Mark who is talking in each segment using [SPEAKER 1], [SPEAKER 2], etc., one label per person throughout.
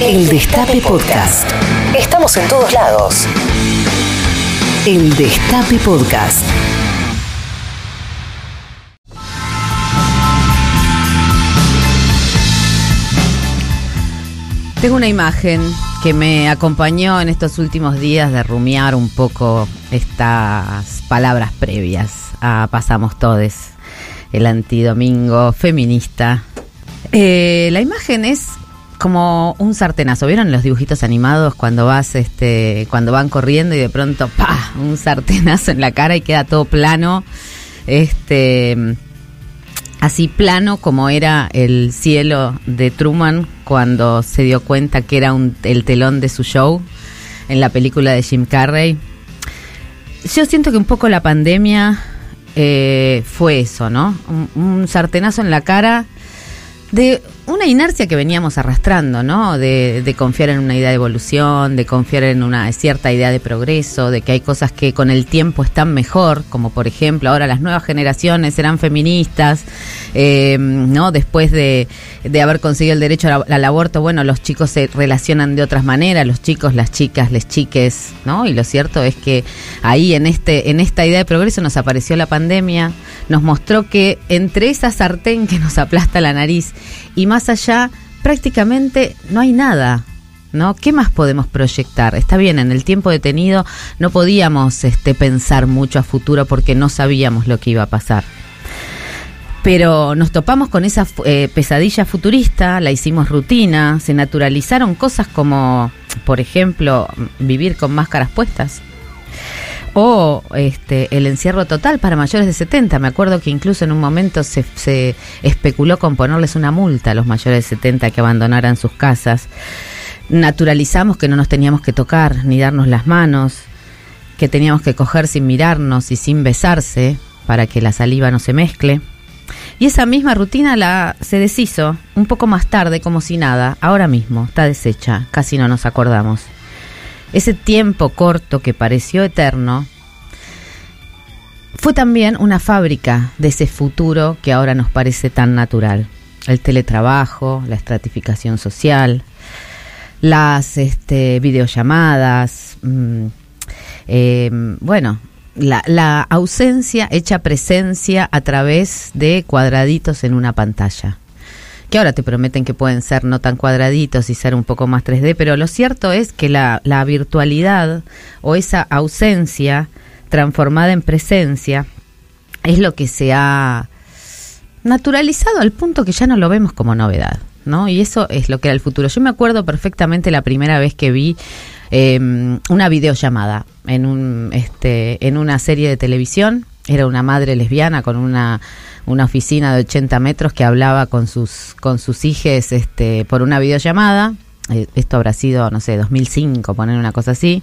[SPEAKER 1] El Destape Podcast. Estamos en todos lados. El Destape Podcast.
[SPEAKER 2] Tengo una imagen que me acompañó en estos últimos días de rumiar un poco estas palabras previas a Pasamos Todes, el antidomingo feminista. Eh, la imagen es como un sartenazo. ¿Vieron los dibujitos animados cuando vas, este, cuando van corriendo y de pronto, ¡pa! un sartenazo en la cara y queda todo plano. Este así plano como era el cielo de Truman cuando se dio cuenta que era un, el telón de su show en la película de Jim Carrey. Yo siento que un poco la pandemia eh, fue eso, ¿no? un sartenazo en la cara de una inercia que veníamos arrastrando, ¿no? De, de, confiar en una idea de evolución, de confiar en una cierta idea de progreso, de que hay cosas que con el tiempo están mejor, como por ejemplo ahora las nuevas generaciones serán feministas, eh, ¿no? Después de, de, haber conseguido el derecho al, al, aborto, bueno, los chicos se relacionan de otras maneras, los chicos, las chicas, les chiques, ¿no? Y lo cierto es que ahí en este, en esta idea de progreso nos apareció la pandemia, nos mostró que entre esa sartén que nos aplasta la nariz y más allá prácticamente no hay nada. ¿No? ¿Qué más podemos proyectar? Está bien, en el tiempo detenido no podíamos este, pensar mucho a futuro porque no sabíamos lo que iba a pasar. Pero nos topamos con esa eh, pesadilla futurista, la hicimos rutina, se naturalizaron cosas como, por ejemplo, vivir con máscaras puestas o este, el encierro total para mayores de 70. Me acuerdo que incluso en un momento se, se especuló con ponerles una multa a los mayores de 70 que abandonaran sus casas. Naturalizamos que no nos teníamos que tocar ni darnos las manos, que teníamos que coger sin mirarnos y sin besarse para que la saliva no se mezcle. Y esa misma rutina la se deshizo un poco más tarde como si nada, ahora mismo, está deshecha, casi no nos acordamos. Ese tiempo corto que pareció eterno fue también una fábrica de ese futuro que ahora nos parece tan natural. El teletrabajo, la estratificación social, las este, videollamadas, mmm, eh, bueno, la, la, ausencia hecha presencia a través de cuadraditos en una pantalla. Que ahora te prometen que pueden ser no tan cuadraditos y ser un poco más 3D, pero lo cierto es que la, la virtualidad o esa ausencia transformada en presencia es lo que se ha naturalizado al punto que ya no lo vemos como novedad. ¿no? Y eso es lo que era el futuro. Yo me acuerdo perfectamente la primera vez que vi eh, una videollamada en un este en una serie de televisión. Era una madre lesbiana con una, una oficina de 80 metros que hablaba con sus con sus hijes este por una videollamada. Eh, esto habrá sido, no sé, 2005, poner una cosa así.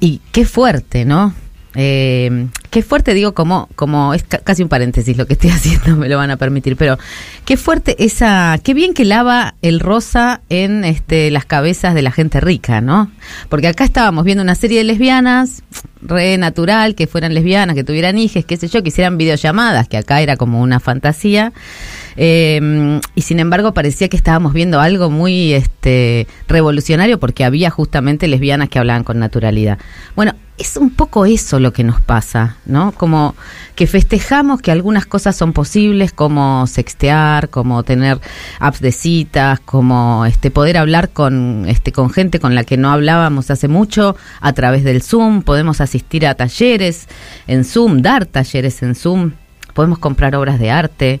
[SPEAKER 2] Y qué fuerte, ¿no? Eh, qué fuerte, digo, como, como es casi un paréntesis lo que estoy haciendo, me lo van a permitir, pero qué fuerte esa, qué bien que lava el rosa en este, las cabezas de la gente rica, ¿no? Porque acá estábamos viendo una serie de lesbianas, re natural, que fueran lesbianas, que tuvieran hijas, qué sé yo, que hicieran videollamadas, que acá era como una fantasía. Eh, y sin embargo parecía que estábamos viendo algo muy este, revolucionario porque había justamente lesbianas que hablaban con naturalidad. Bueno, es un poco eso lo que nos pasa, ¿no? Como que festejamos que algunas cosas son posibles, como sextear, como tener apps de citas, como este poder hablar con este con gente con la que no hablábamos hace mucho a través del Zoom, podemos asistir a talleres en Zoom, dar talleres en Zoom, podemos comprar obras de arte,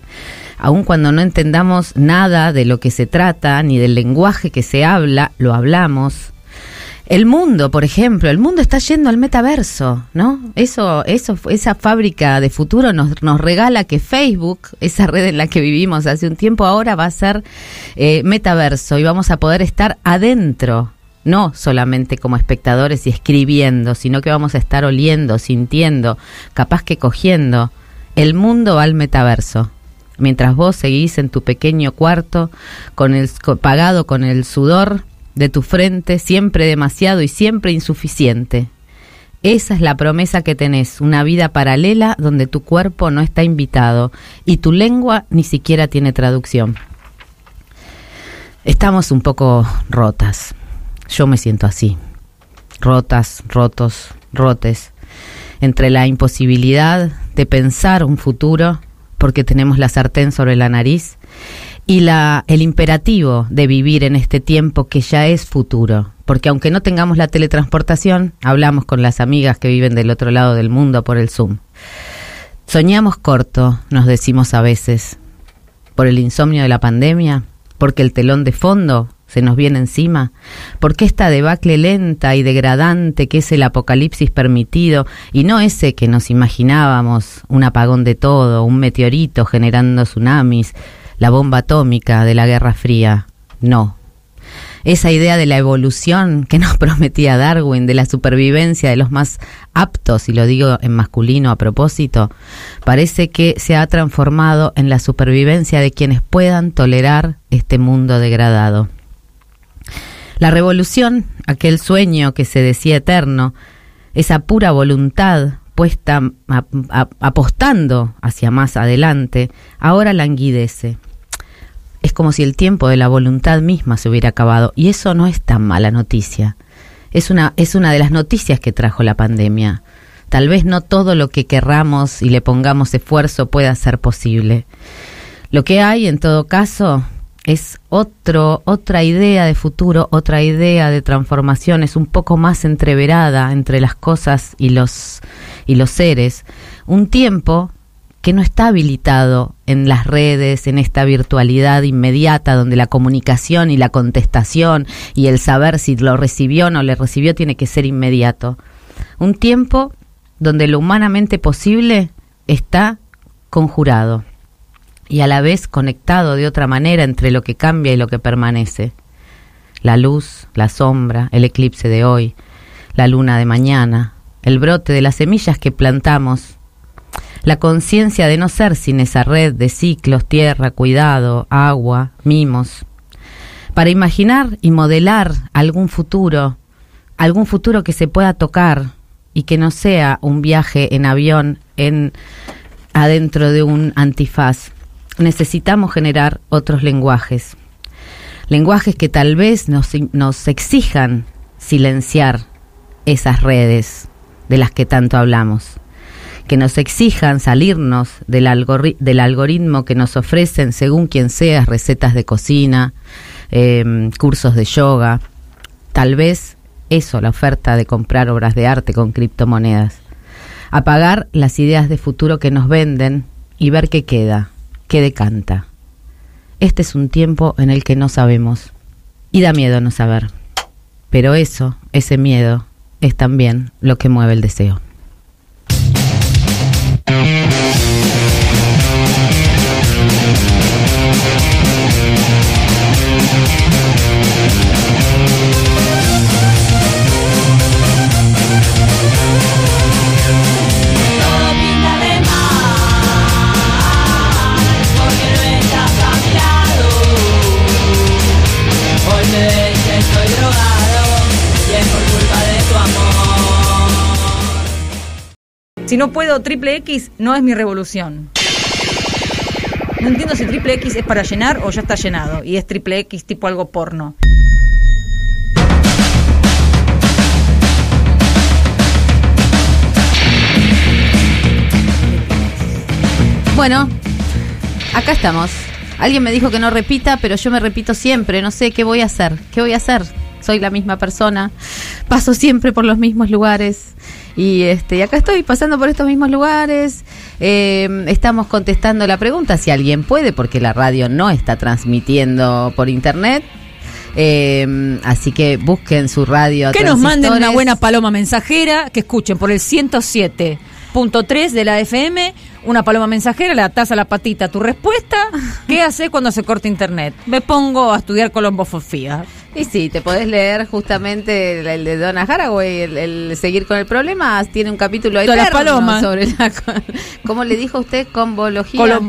[SPEAKER 2] aun cuando no entendamos nada de lo que se trata ni del lenguaje que se habla, lo hablamos el mundo, por ejemplo, el mundo está yendo al metaverso, ¿no? Eso, eso, esa fábrica de futuro nos, nos regala que Facebook, esa red en la que vivimos hace un tiempo, ahora va a ser eh, metaverso y vamos a poder estar adentro, no solamente como espectadores y escribiendo, sino que vamos a estar oliendo, sintiendo, capaz que cogiendo. El mundo va al metaverso. Mientras vos seguís en tu pequeño cuarto, con el, pagado con el sudor de tu frente, siempre demasiado y siempre insuficiente. Esa es la promesa que tenés, una vida paralela donde tu cuerpo no está invitado y tu lengua ni siquiera tiene traducción. Estamos un poco rotas. Yo me siento así. Rotas, rotos, rotes. Entre la imposibilidad de pensar un futuro porque tenemos la sartén sobre la nariz y la, el imperativo de vivir en este tiempo que ya es futuro. Porque aunque no tengamos la teletransportación, hablamos con las amigas que viven del otro lado del mundo por el Zoom. Soñamos corto, nos decimos a veces, por el insomnio de la pandemia, porque el telón de fondo se nos viene encima, porque esta debacle lenta y degradante que es el apocalipsis permitido y no ese que nos imaginábamos, un apagón de todo, un meteorito generando tsunamis, la bomba atómica de la Guerra Fría. No. Esa idea de la evolución que nos prometía Darwin, de la supervivencia de los más aptos, y lo digo en masculino a propósito, parece que se ha transformado en la supervivencia de quienes puedan tolerar este mundo degradado. La revolución, aquel sueño que se decía eterno, esa pura voluntad puesta apostando hacia más adelante, ahora languidece. Es como si el tiempo de la voluntad misma se hubiera acabado y eso no es tan mala noticia. Es una, es una de las noticias que trajo la pandemia. Tal vez no todo lo que querramos y le pongamos esfuerzo pueda ser posible. Lo que hay, en todo caso, es otro, otra idea de futuro, otra idea de transformación, es un poco más entreverada entre las cosas y los, y los seres. Un tiempo que no está habilitado en las redes, en esta virtualidad inmediata donde la comunicación y la contestación y el saber si lo recibió o no le recibió tiene que ser inmediato. Un tiempo donde lo humanamente posible está conjurado y a la vez conectado de otra manera entre lo que cambia y lo que permanece. La luz, la sombra, el eclipse de hoy, la luna de mañana, el brote de las semillas que plantamos, la conciencia de no ser sin esa red de ciclos, tierra, cuidado, agua, mimos, para imaginar y modelar algún futuro, algún futuro que se pueda tocar y que no sea un viaje en avión en adentro de un antifaz. Necesitamos generar otros lenguajes. Lenguajes que tal vez nos, nos exijan silenciar esas redes de las que tanto hablamos, que nos exijan salirnos del, del algoritmo que nos ofrecen, según quien sea, recetas de cocina, em, cursos de yoga, tal vez eso, la oferta de comprar obras de arte con criptomonedas. Apagar las ideas de futuro que nos venden y ver qué queda, que decanta. Este es un tiempo en el que no sabemos y da miedo no saber. Pero eso, ese miedo, es también lo que mueve el deseo.
[SPEAKER 3] Si no puedo triple X, no es mi revolución. No entiendo si triple X es para llenar o ya está llenado y es triple X tipo algo porno.
[SPEAKER 2] Bueno, acá estamos. Alguien me dijo que no repita, pero yo me repito siempre. No sé qué voy a hacer. ¿Qué voy a hacer? Soy la misma persona. Paso siempre por los mismos lugares. Y este, acá estoy pasando por estos mismos lugares. Eh, estamos contestando la pregunta si alguien puede, porque la radio no está transmitiendo por internet. Eh, así que busquen su radio.
[SPEAKER 3] Que nos manden una buena paloma mensajera, que escuchen por el 107.3 de la FM, una paloma mensajera, le atás a la patita tu respuesta. ¿Qué hace cuando se corta internet? Me pongo a estudiar colombofofía.
[SPEAKER 2] Y sí, te podés leer justamente el, de Donna Haraway, el, seguir con el problema, tiene un capítulo ahí sobre la, ¿cómo le dijo usted? Combología.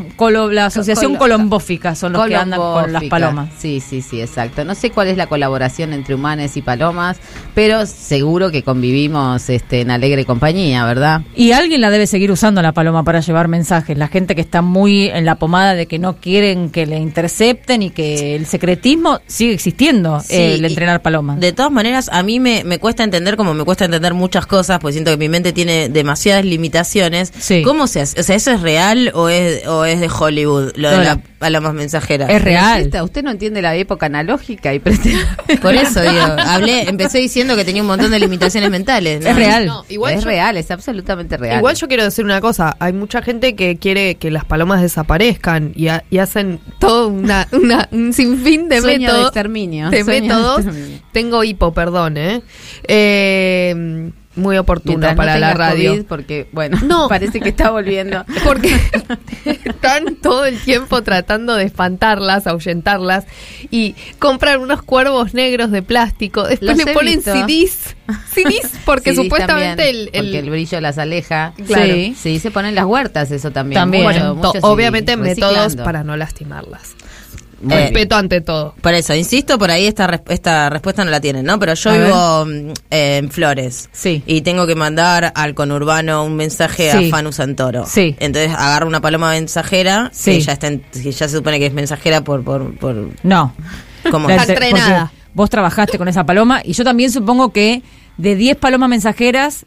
[SPEAKER 3] la asociación colombófica son los que andan con las palomas.
[SPEAKER 2] Sí, sí, sí, exacto. No sé cuál es la colaboración entre humanes y palomas, pero seguro que convivimos este, en alegre compañía, ¿verdad?
[SPEAKER 3] Y alguien la debe seguir usando la paloma para llevar mensajes. La gente que está muy en la pomada de que no quieren que le intercepten y que el secretismo sigue existiendo,
[SPEAKER 4] Sí,
[SPEAKER 3] el entrenar palomas.
[SPEAKER 4] De todas maneras, a mí me, me cuesta entender, como me cuesta entender muchas cosas, porque siento que mi mente tiene demasiadas limitaciones.
[SPEAKER 3] Sí.
[SPEAKER 4] ¿Cómo se hace? O sea, ¿eso es real o es, o es de Hollywood, lo de
[SPEAKER 3] No,
[SPEAKER 4] la
[SPEAKER 3] la-
[SPEAKER 4] paloma mensajera?
[SPEAKER 3] Es real.
[SPEAKER 2] Usted, usted no entiende la época analógica y.
[SPEAKER 4] Por eso, digo, hablé, empecé diciendo que tenía un montón de limitaciones mentales. ¿no?
[SPEAKER 3] Es real.
[SPEAKER 5] No, igual
[SPEAKER 2] es
[SPEAKER 5] yo-
[SPEAKER 2] real, es absolutamente real.
[SPEAKER 5] Igual yo quiero decir una cosa, hay mucha gente que quiere que las palomas desaparezcan y, ha- y hacen todo una, una- un sinfín de
[SPEAKER 2] Sueño de
[SPEAKER 5] métodos.
[SPEAKER 2] exterminio,
[SPEAKER 5] de Tengo hipo, perdón, ¿eh? Eh, muy oportuno
[SPEAKER 2] Mientras no
[SPEAKER 5] para la radio.
[SPEAKER 2] COVID, porque, bueno,
[SPEAKER 5] No.
[SPEAKER 2] parece que está volviendo.
[SPEAKER 5] Porque están todo el tiempo tratando de espantarlas, ahuyentarlas y compran unos cuervos negros de plástico. Después
[SPEAKER 2] Los
[SPEAKER 5] le ponen
[SPEAKER 2] visto.
[SPEAKER 5] CDs. CDs porque supuestamente
[SPEAKER 2] también,
[SPEAKER 5] el, el-
[SPEAKER 2] Porque el brillo las aleja.
[SPEAKER 5] Claro.
[SPEAKER 3] Sí.
[SPEAKER 2] Sí, se ponen las huertas, eso también.
[SPEAKER 3] También.
[SPEAKER 2] Mucho,
[SPEAKER 5] Bueno, obviamente métodos para no lastimarlas.
[SPEAKER 2] Muy bien.
[SPEAKER 5] Respeto ante todo.
[SPEAKER 4] Por eso, insisto, por ahí esta, esta respuesta no la tienen, ¿no? Pero yo
[SPEAKER 3] A
[SPEAKER 4] vivo mm, eh, en Flores.
[SPEAKER 3] Sí.
[SPEAKER 4] Y tengo que mandar al conurbano un mensaje
[SPEAKER 3] Sí.
[SPEAKER 4] a Fanu Santoro.
[SPEAKER 3] Sí.
[SPEAKER 4] Entonces agarro una paloma mensajera,
[SPEAKER 3] Sí.
[SPEAKER 4] que ya está en- que ya se supone que es mensajera por, por, por
[SPEAKER 3] No. porque Vos trabajaste con esa paloma y yo también supongo que de 10 palomas mensajeras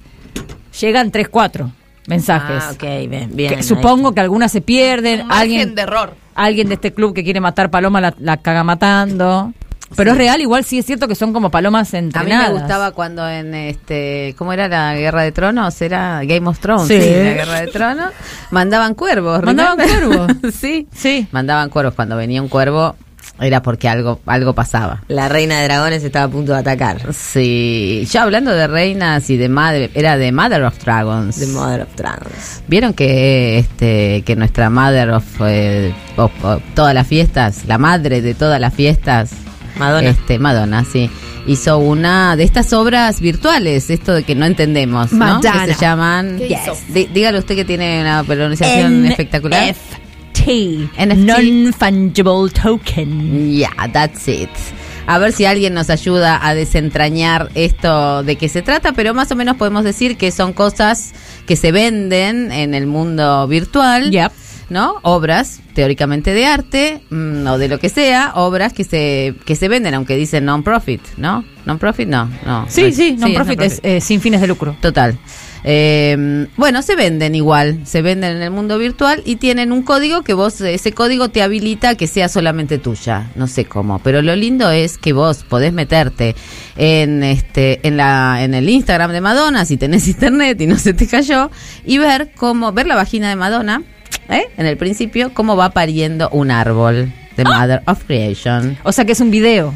[SPEAKER 3] llegan 3, 4 mensajes.
[SPEAKER 4] Ah, ok, bien, bien.
[SPEAKER 3] Que supongo que algunas se pierden, alguien
[SPEAKER 5] de error.
[SPEAKER 3] alguien de este club que quiere matar paloma la, la caga matando. Pero es real, igual sí es cierto que son como palomas
[SPEAKER 2] A mí
[SPEAKER 3] entrenadas.
[SPEAKER 2] me gustaba cuando en este, ¿cómo era la Guerra de Tronos? Era Game of Thrones,
[SPEAKER 3] Sí.
[SPEAKER 2] sí, la Guerra de Tronos. Mandaban cuervos,
[SPEAKER 3] Mandaban
[SPEAKER 2] remember?
[SPEAKER 3] cuervos.
[SPEAKER 2] sí.
[SPEAKER 3] Sí.
[SPEAKER 2] Mandaban cuervos cuando venía un cuervo era porque algo algo pasaba.
[SPEAKER 4] La reina de dragones estaba a punto de atacar.
[SPEAKER 2] Sí, ya hablando de reinas y de madre, era de Mother of Dragons.
[SPEAKER 4] The Mother of Dragons.
[SPEAKER 2] Vieron que este que nuestra Mother of, eh, of- of todas las fiestas, la madre de todas las fiestas,
[SPEAKER 4] Madonna.
[SPEAKER 2] este Madonna, sí, hizo una de estas obras virtuales, esto de que no entendemos, ¿no? Que se llaman.
[SPEAKER 5] ¿Qué hizo?
[SPEAKER 2] Dí- dígale usted que tiene una pronunciación espectacular.
[SPEAKER 3] NFT.
[SPEAKER 2] NFT.
[SPEAKER 3] Non-fungible token.
[SPEAKER 2] Yeah, that's it. A ver si alguien nos ayuda a desentrañar esto de qué se trata, pero más o menos podemos decir que son cosas que se venden en el mundo virtual.
[SPEAKER 3] Yep.
[SPEAKER 2] ¿No? Obras teóricamente de arte mm, o de lo que sea, obras que se que se venden, aunque dicen non-profit, ¿no? Non-profit, no, no.
[SPEAKER 3] Sí,
[SPEAKER 2] Es-
[SPEAKER 3] sí, non-profit es,
[SPEAKER 2] non-profit.
[SPEAKER 3] eh, sin fines de lucro.
[SPEAKER 2] Total. Eh, bueno, se venden igual, se venden en el mundo virtual y tienen un código que vos, ese código te habilita a que sea solamente tuya, no sé cómo, pero lo lindo es que vos podés meterte en este, en la, en el Instagram de Madonna, si tenés internet y no se te cayó, y ver cómo, ver la vagina de Madonna, ¿eh? en el principio, cómo va pariendo un árbol de Mother of Creation.
[SPEAKER 3] O sea que es un video.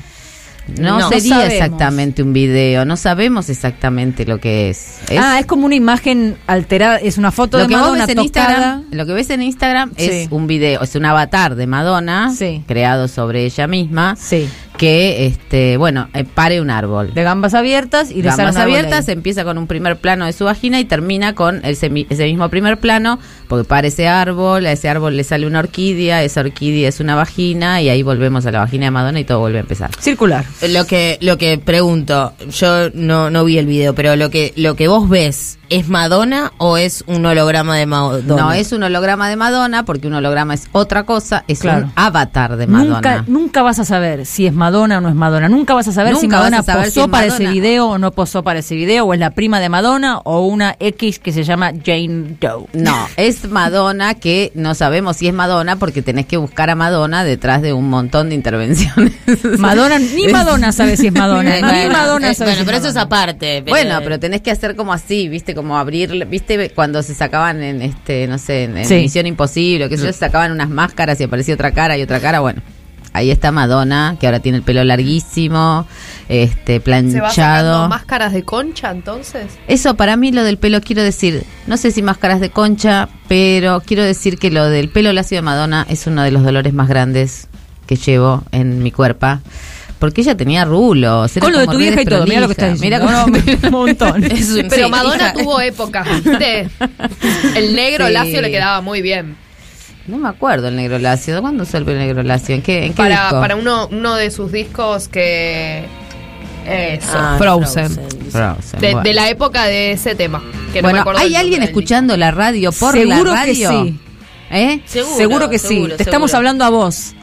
[SPEAKER 2] No,
[SPEAKER 3] No
[SPEAKER 2] sería
[SPEAKER 3] sabemos.
[SPEAKER 2] exactamente un video, no sabemos exactamente lo que es. Es-
[SPEAKER 3] Ah, es como una imagen alterada, es una foto
[SPEAKER 2] lo
[SPEAKER 3] de
[SPEAKER 2] que
[SPEAKER 3] Madonna
[SPEAKER 2] ves en. Instagram, lo que ves en Instagram
[SPEAKER 3] Sí.
[SPEAKER 2] es un video, es un avatar de Madonna
[SPEAKER 3] Sí.
[SPEAKER 2] creado sobre ella misma
[SPEAKER 3] Sí.
[SPEAKER 2] Que este, bueno, eh, pare un árbol.
[SPEAKER 3] De gambas abiertas y sale
[SPEAKER 2] Gambas abiertas, empieza con un primer plano de su vagina y termina con ese, ese mismo primer plano, porque para ese árbol, a ese árbol le sale una orquídea, esa orquídea es una vagina y ahí volvemos a la vagina de Madonna y todo vuelve a empezar.
[SPEAKER 3] Circular.
[SPEAKER 4] Lo que, lo que pregunto, yo no, no vi el video, pero lo que, lo que vos ves, ¿es Madonna o es un holograma de Madonna?
[SPEAKER 2] No es un holograma de Madonna, porque un holograma es otra cosa, es
[SPEAKER 3] Claro.
[SPEAKER 2] un avatar de Madonna.
[SPEAKER 3] Nunca, nunca vas a saber si es Madonna o no es Madonna. Nunca vas a saber si
[SPEAKER 2] Nunca
[SPEAKER 3] Madonna
[SPEAKER 2] saber
[SPEAKER 3] posó
[SPEAKER 2] si es
[SPEAKER 3] para
[SPEAKER 2] Madonna.
[SPEAKER 3] ese video o no posó para ese video, o es la prima de Madonna o una X que se llama Jane Doe.
[SPEAKER 2] No, es Madonna que no sabemos si es Madonna porque tenés que buscar a Madonna detrás de un montón de intervenciones.
[SPEAKER 3] Madonna, ni Madonna sabe si es Madonna. Ni Madonna
[SPEAKER 4] eh,
[SPEAKER 3] sabe
[SPEAKER 4] bueno,
[SPEAKER 3] si
[SPEAKER 4] pero
[SPEAKER 3] es
[SPEAKER 4] eso es
[SPEAKER 3] Madonna.
[SPEAKER 4] aparte. pero-
[SPEAKER 2] Bueno, pero tenés que hacer como así, viste, como abrir, viste, cuando se sacaban en este, no sé, en, en
[SPEAKER 3] Sí.
[SPEAKER 2] Misión Imposible, que se sacaban unas máscaras y aparecía otra cara y otra cara, bueno. Ahí está Madonna, que ahora tiene el pelo larguísimo, este,
[SPEAKER 5] ¿Se va
[SPEAKER 2] planchado.
[SPEAKER 5] máscaras de concha entonces?
[SPEAKER 2] Eso para mí lo del pelo quiero decir, no sé si máscaras de concha, pero quiero decir que lo del pelo lacio de Madonna es uno de los dolores más grandes que llevo en mi cuerpo. Porque ella tenía rulos. era
[SPEAKER 3] Con lo de tu vieja y todo, mira lo que
[SPEAKER 2] desprolija.
[SPEAKER 3] diciendo.
[SPEAKER 2] Mira cómo-
[SPEAKER 3] un montón.
[SPEAKER 4] Es un-
[SPEAKER 5] Pero
[SPEAKER 4] sí,
[SPEAKER 5] Madonna
[SPEAKER 4] hija.
[SPEAKER 5] tuvo épocas, ¿viste? El negro
[SPEAKER 2] Sí.
[SPEAKER 5] lacio le quedaba muy bien.
[SPEAKER 2] No me acuerdo el negro lacio. ¿Cuándo usó el negro lacio? ¿En qué, en qué
[SPEAKER 5] Para,
[SPEAKER 2] disco?
[SPEAKER 5] para uno, uno de sus discos que... Eso,
[SPEAKER 4] Ah,
[SPEAKER 5] Frozen.
[SPEAKER 2] Frozen,
[SPEAKER 5] De,
[SPEAKER 2] bueno.
[SPEAKER 5] de la época de ese tema. que no me
[SPEAKER 2] bueno,
[SPEAKER 5] acuerdo
[SPEAKER 2] ¿hay alguien escuchando la radio por
[SPEAKER 3] Seguro
[SPEAKER 2] la radio?
[SPEAKER 3] que sí.
[SPEAKER 2] ¿Eh?
[SPEAKER 4] Seguro,
[SPEAKER 3] Seguro que sí.
[SPEAKER 4] seguro,
[SPEAKER 3] Te estamos hablando a vos.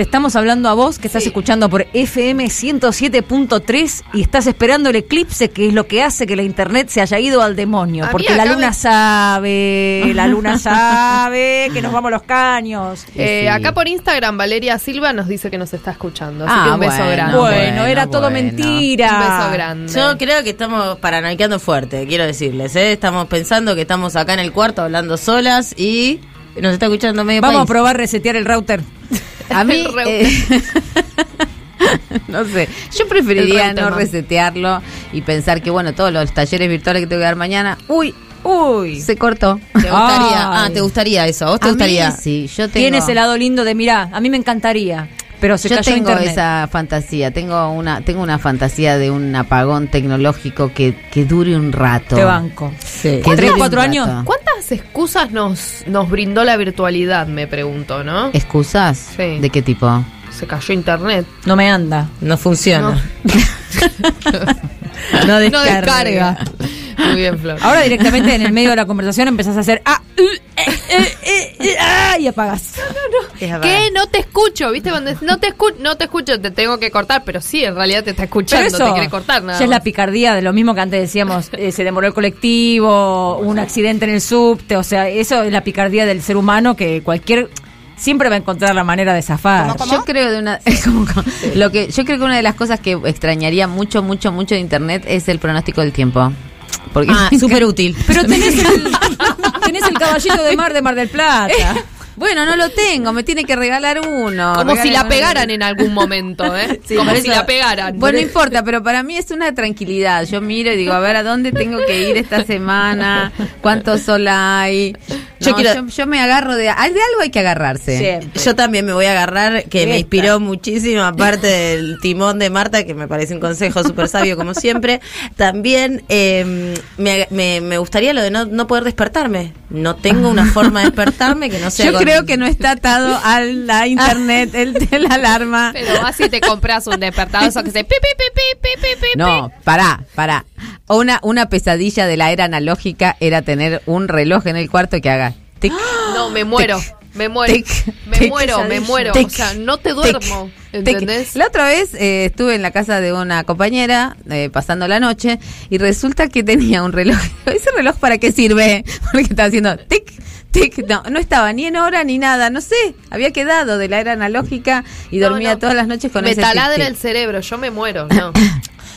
[SPEAKER 3] Te estamos hablando a vos que estás escuchando por FM 107.3 y estás esperando el eclipse, que es lo que hace que la internet se haya ido al demonio.
[SPEAKER 5] A
[SPEAKER 3] porque la luna
[SPEAKER 5] me-
[SPEAKER 3] sabe, la luna sabe que nos vamos los caños.
[SPEAKER 5] Eh,
[SPEAKER 2] Sí.
[SPEAKER 5] Acá por Instagram, Valeria Silva nos dice que nos está escuchando. Así
[SPEAKER 2] Ah,
[SPEAKER 5] que un beso
[SPEAKER 2] bueno,
[SPEAKER 5] grande.
[SPEAKER 3] Bueno,
[SPEAKER 2] bueno,
[SPEAKER 3] era todo
[SPEAKER 2] bueno.
[SPEAKER 3] mentira.
[SPEAKER 5] Un beso grande.
[SPEAKER 4] Yo creo que estamos paranoiqueando fuerte, quiero decirles, ¿eh? Estamos pensando que estamos acá en el cuarto hablando solas y nos está escuchando medio
[SPEAKER 3] Vamos a probar resetear el router.
[SPEAKER 2] A mí, eh, no sé, yo preferiría no resetearlo y pensar que, bueno, todos los talleres virtuales que tengo que dar mañana, uy,
[SPEAKER 3] Uy.
[SPEAKER 2] se cortó.
[SPEAKER 4] ¿Te gustaría?
[SPEAKER 3] Ay.
[SPEAKER 4] Ah, ¿te gustaría eso? ¿A vos te
[SPEAKER 2] A mí
[SPEAKER 4] gustaría?
[SPEAKER 2] sí, yo tengo...
[SPEAKER 3] Tienes el lado lindo de mirá, a mí me encantaría, pero se
[SPEAKER 2] yo
[SPEAKER 3] cayó
[SPEAKER 2] tengo
[SPEAKER 3] internet.
[SPEAKER 2] esa fantasía, tengo una tengo una fantasía de un apagón tecnológico que, que dure un rato.
[SPEAKER 3] Te banco.
[SPEAKER 2] Sí.
[SPEAKER 3] ¿Tres,
[SPEAKER 2] dure un
[SPEAKER 3] cuatro
[SPEAKER 2] rato.
[SPEAKER 3] años?
[SPEAKER 5] ¿Cuántas excusas nos, nos brindó la virtualidad, me pregunto, no?
[SPEAKER 2] ¿Excusas?
[SPEAKER 5] Sí.
[SPEAKER 2] ¿De qué tipo?
[SPEAKER 5] Se cayó internet.
[SPEAKER 3] No me anda.
[SPEAKER 4] No funciona.
[SPEAKER 3] No
[SPEAKER 5] No
[SPEAKER 3] descarga.
[SPEAKER 5] descarga. Muy bien, Flor.
[SPEAKER 3] Ahora directamente en el medio de la conversación empezás a hacer ah, uh, eh, eh, eh, eh, ah, y apagás.
[SPEAKER 4] Es verdad.
[SPEAKER 5] ¿Qué? No te escucho, ¿viste? Cuando es, no te escucho, no te escucho, te tengo que cortar, pero sí, en realidad te está escuchando,
[SPEAKER 3] eso
[SPEAKER 5] te quiere cortar nada.
[SPEAKER 3] ya es la
[SPEAKER 5] más.
[SPEAKER 3] picardía de lo mismo que antes decíamos, eh, se demoró el colectivo, un accidente en el subte, o sea, eso es la picardía del ser humano que cualquier siempre va a encontrar la manera de zafar.
[SPEAKER 2] Yo creo de una como- como- lo que yo creo que una de las cosas que extrañaría mucho mucho mucho de internet es el pronóstico del tiempo. Porque
[SPEAKER 4] Ah, súper útil.
[SPEAKER 3] Pero tenés el, tenés el caballito de mar de Mar del Plata.
[SPEAKER 2] bueno, no lo tengo, me tiene que regalar uno.
[SPEAKER 5] Como si la pegaran en algún momento, ¿eh?
[SPEAKER 2] Sí,
[SPEAKER 5] Como si
[SPEAKER 2] eso-
[SPEAKER 5] la pegaran.
[SPEAKER 2] Bueno, no importa, pero para mí es una tranquilidad. Yo miro y digo, a ver, ¿a dónde tengo que ir esta semana? ¿Cuánto sol hay?
[SPEAKER 4] Yo quiero-
[SPEAKER 2] yo, yo me agarro de... De algo hay que agarrarse.
[SPEAKER 3] Siempre.
[SPEAKER 4] Yo también me voy a agarrar, que me inspiró muchísimo, aparte del timón de Marta, que me parece un consejo súper sabio como siempre. También eh, me, me- me gustaría lo de no, no poder despertarme. No tengo una forma de despertarme que no sea
[SPEAKER 2] Yo
[SPEAKER 4] con-
[SPEAKER 2] creo que no está atado a la internet el de la alarma.
[SPEAKER 5] Pero vas y te compras un despertador eso que se pi, pi, pi, pi, pi, pi, pi, pi.
[SPEAKER 2] No, pará, pará. Una, una pesadilla de la era analógica era tener un reloj en el cuarto que haga tic,
[SPEAKER 5] No, me muero. Me muero.
[SPEAKER 2] tic,
[SPEAKER 5] me
[SPEAKER 2] tic,
[SPEAKER 5] muero, me muero. O sea, no te duermo. ¿Entendés?
[SPEAKER 2] La otra vez eh, estuve en la casa de una compañera eh, pasando la noche y resulta que tenía un reloj. ¿Ese reloj para qué sirve? Porque estaba haciendo tic, tic. No, no estaba ni en hora ni nada, no sé. Había quedado de la era analógica y
[SPEAKER 5] No,
[SPEAKER 2] dormía
[SPEAKER 5] no.
[SPEAKER 2] todas las noches con
[SPEAKER 5] Me
[SPEAKER 2] ese
[SPEAKER 5] taladra
[SPEAKER 2] tic,
[SPEAKER 5] el cerebro, yo me muero. No.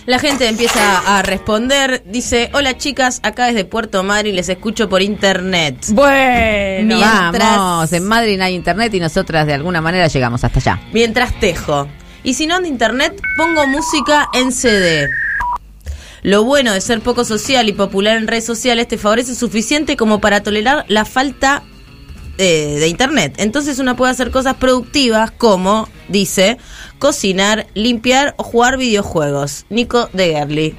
[SPEAKER 4] La gente empieza a responder, dice, hola chicas, acá desde Puerto Madryn les escucho por internet.
[SPEAKER 3] Bueno.
[SPEAKER 4] Mientras-
[SPEAKER 2] Vamos, en Madrid hay internet y nosotras de alguna manera llegamos hasta allá.
[SPEAKER 4] Mientras tejo. Y si no ando internet, pongo música en CD. Lo bueno de ser poco social y popular en redes sociales te favorece suficiente como para tolerar la falta eh, de internet. Entonces uno puede hacer cosas productivas como, dice, cocinar, limpiar o jugar videojuegos. Nico de Gerli.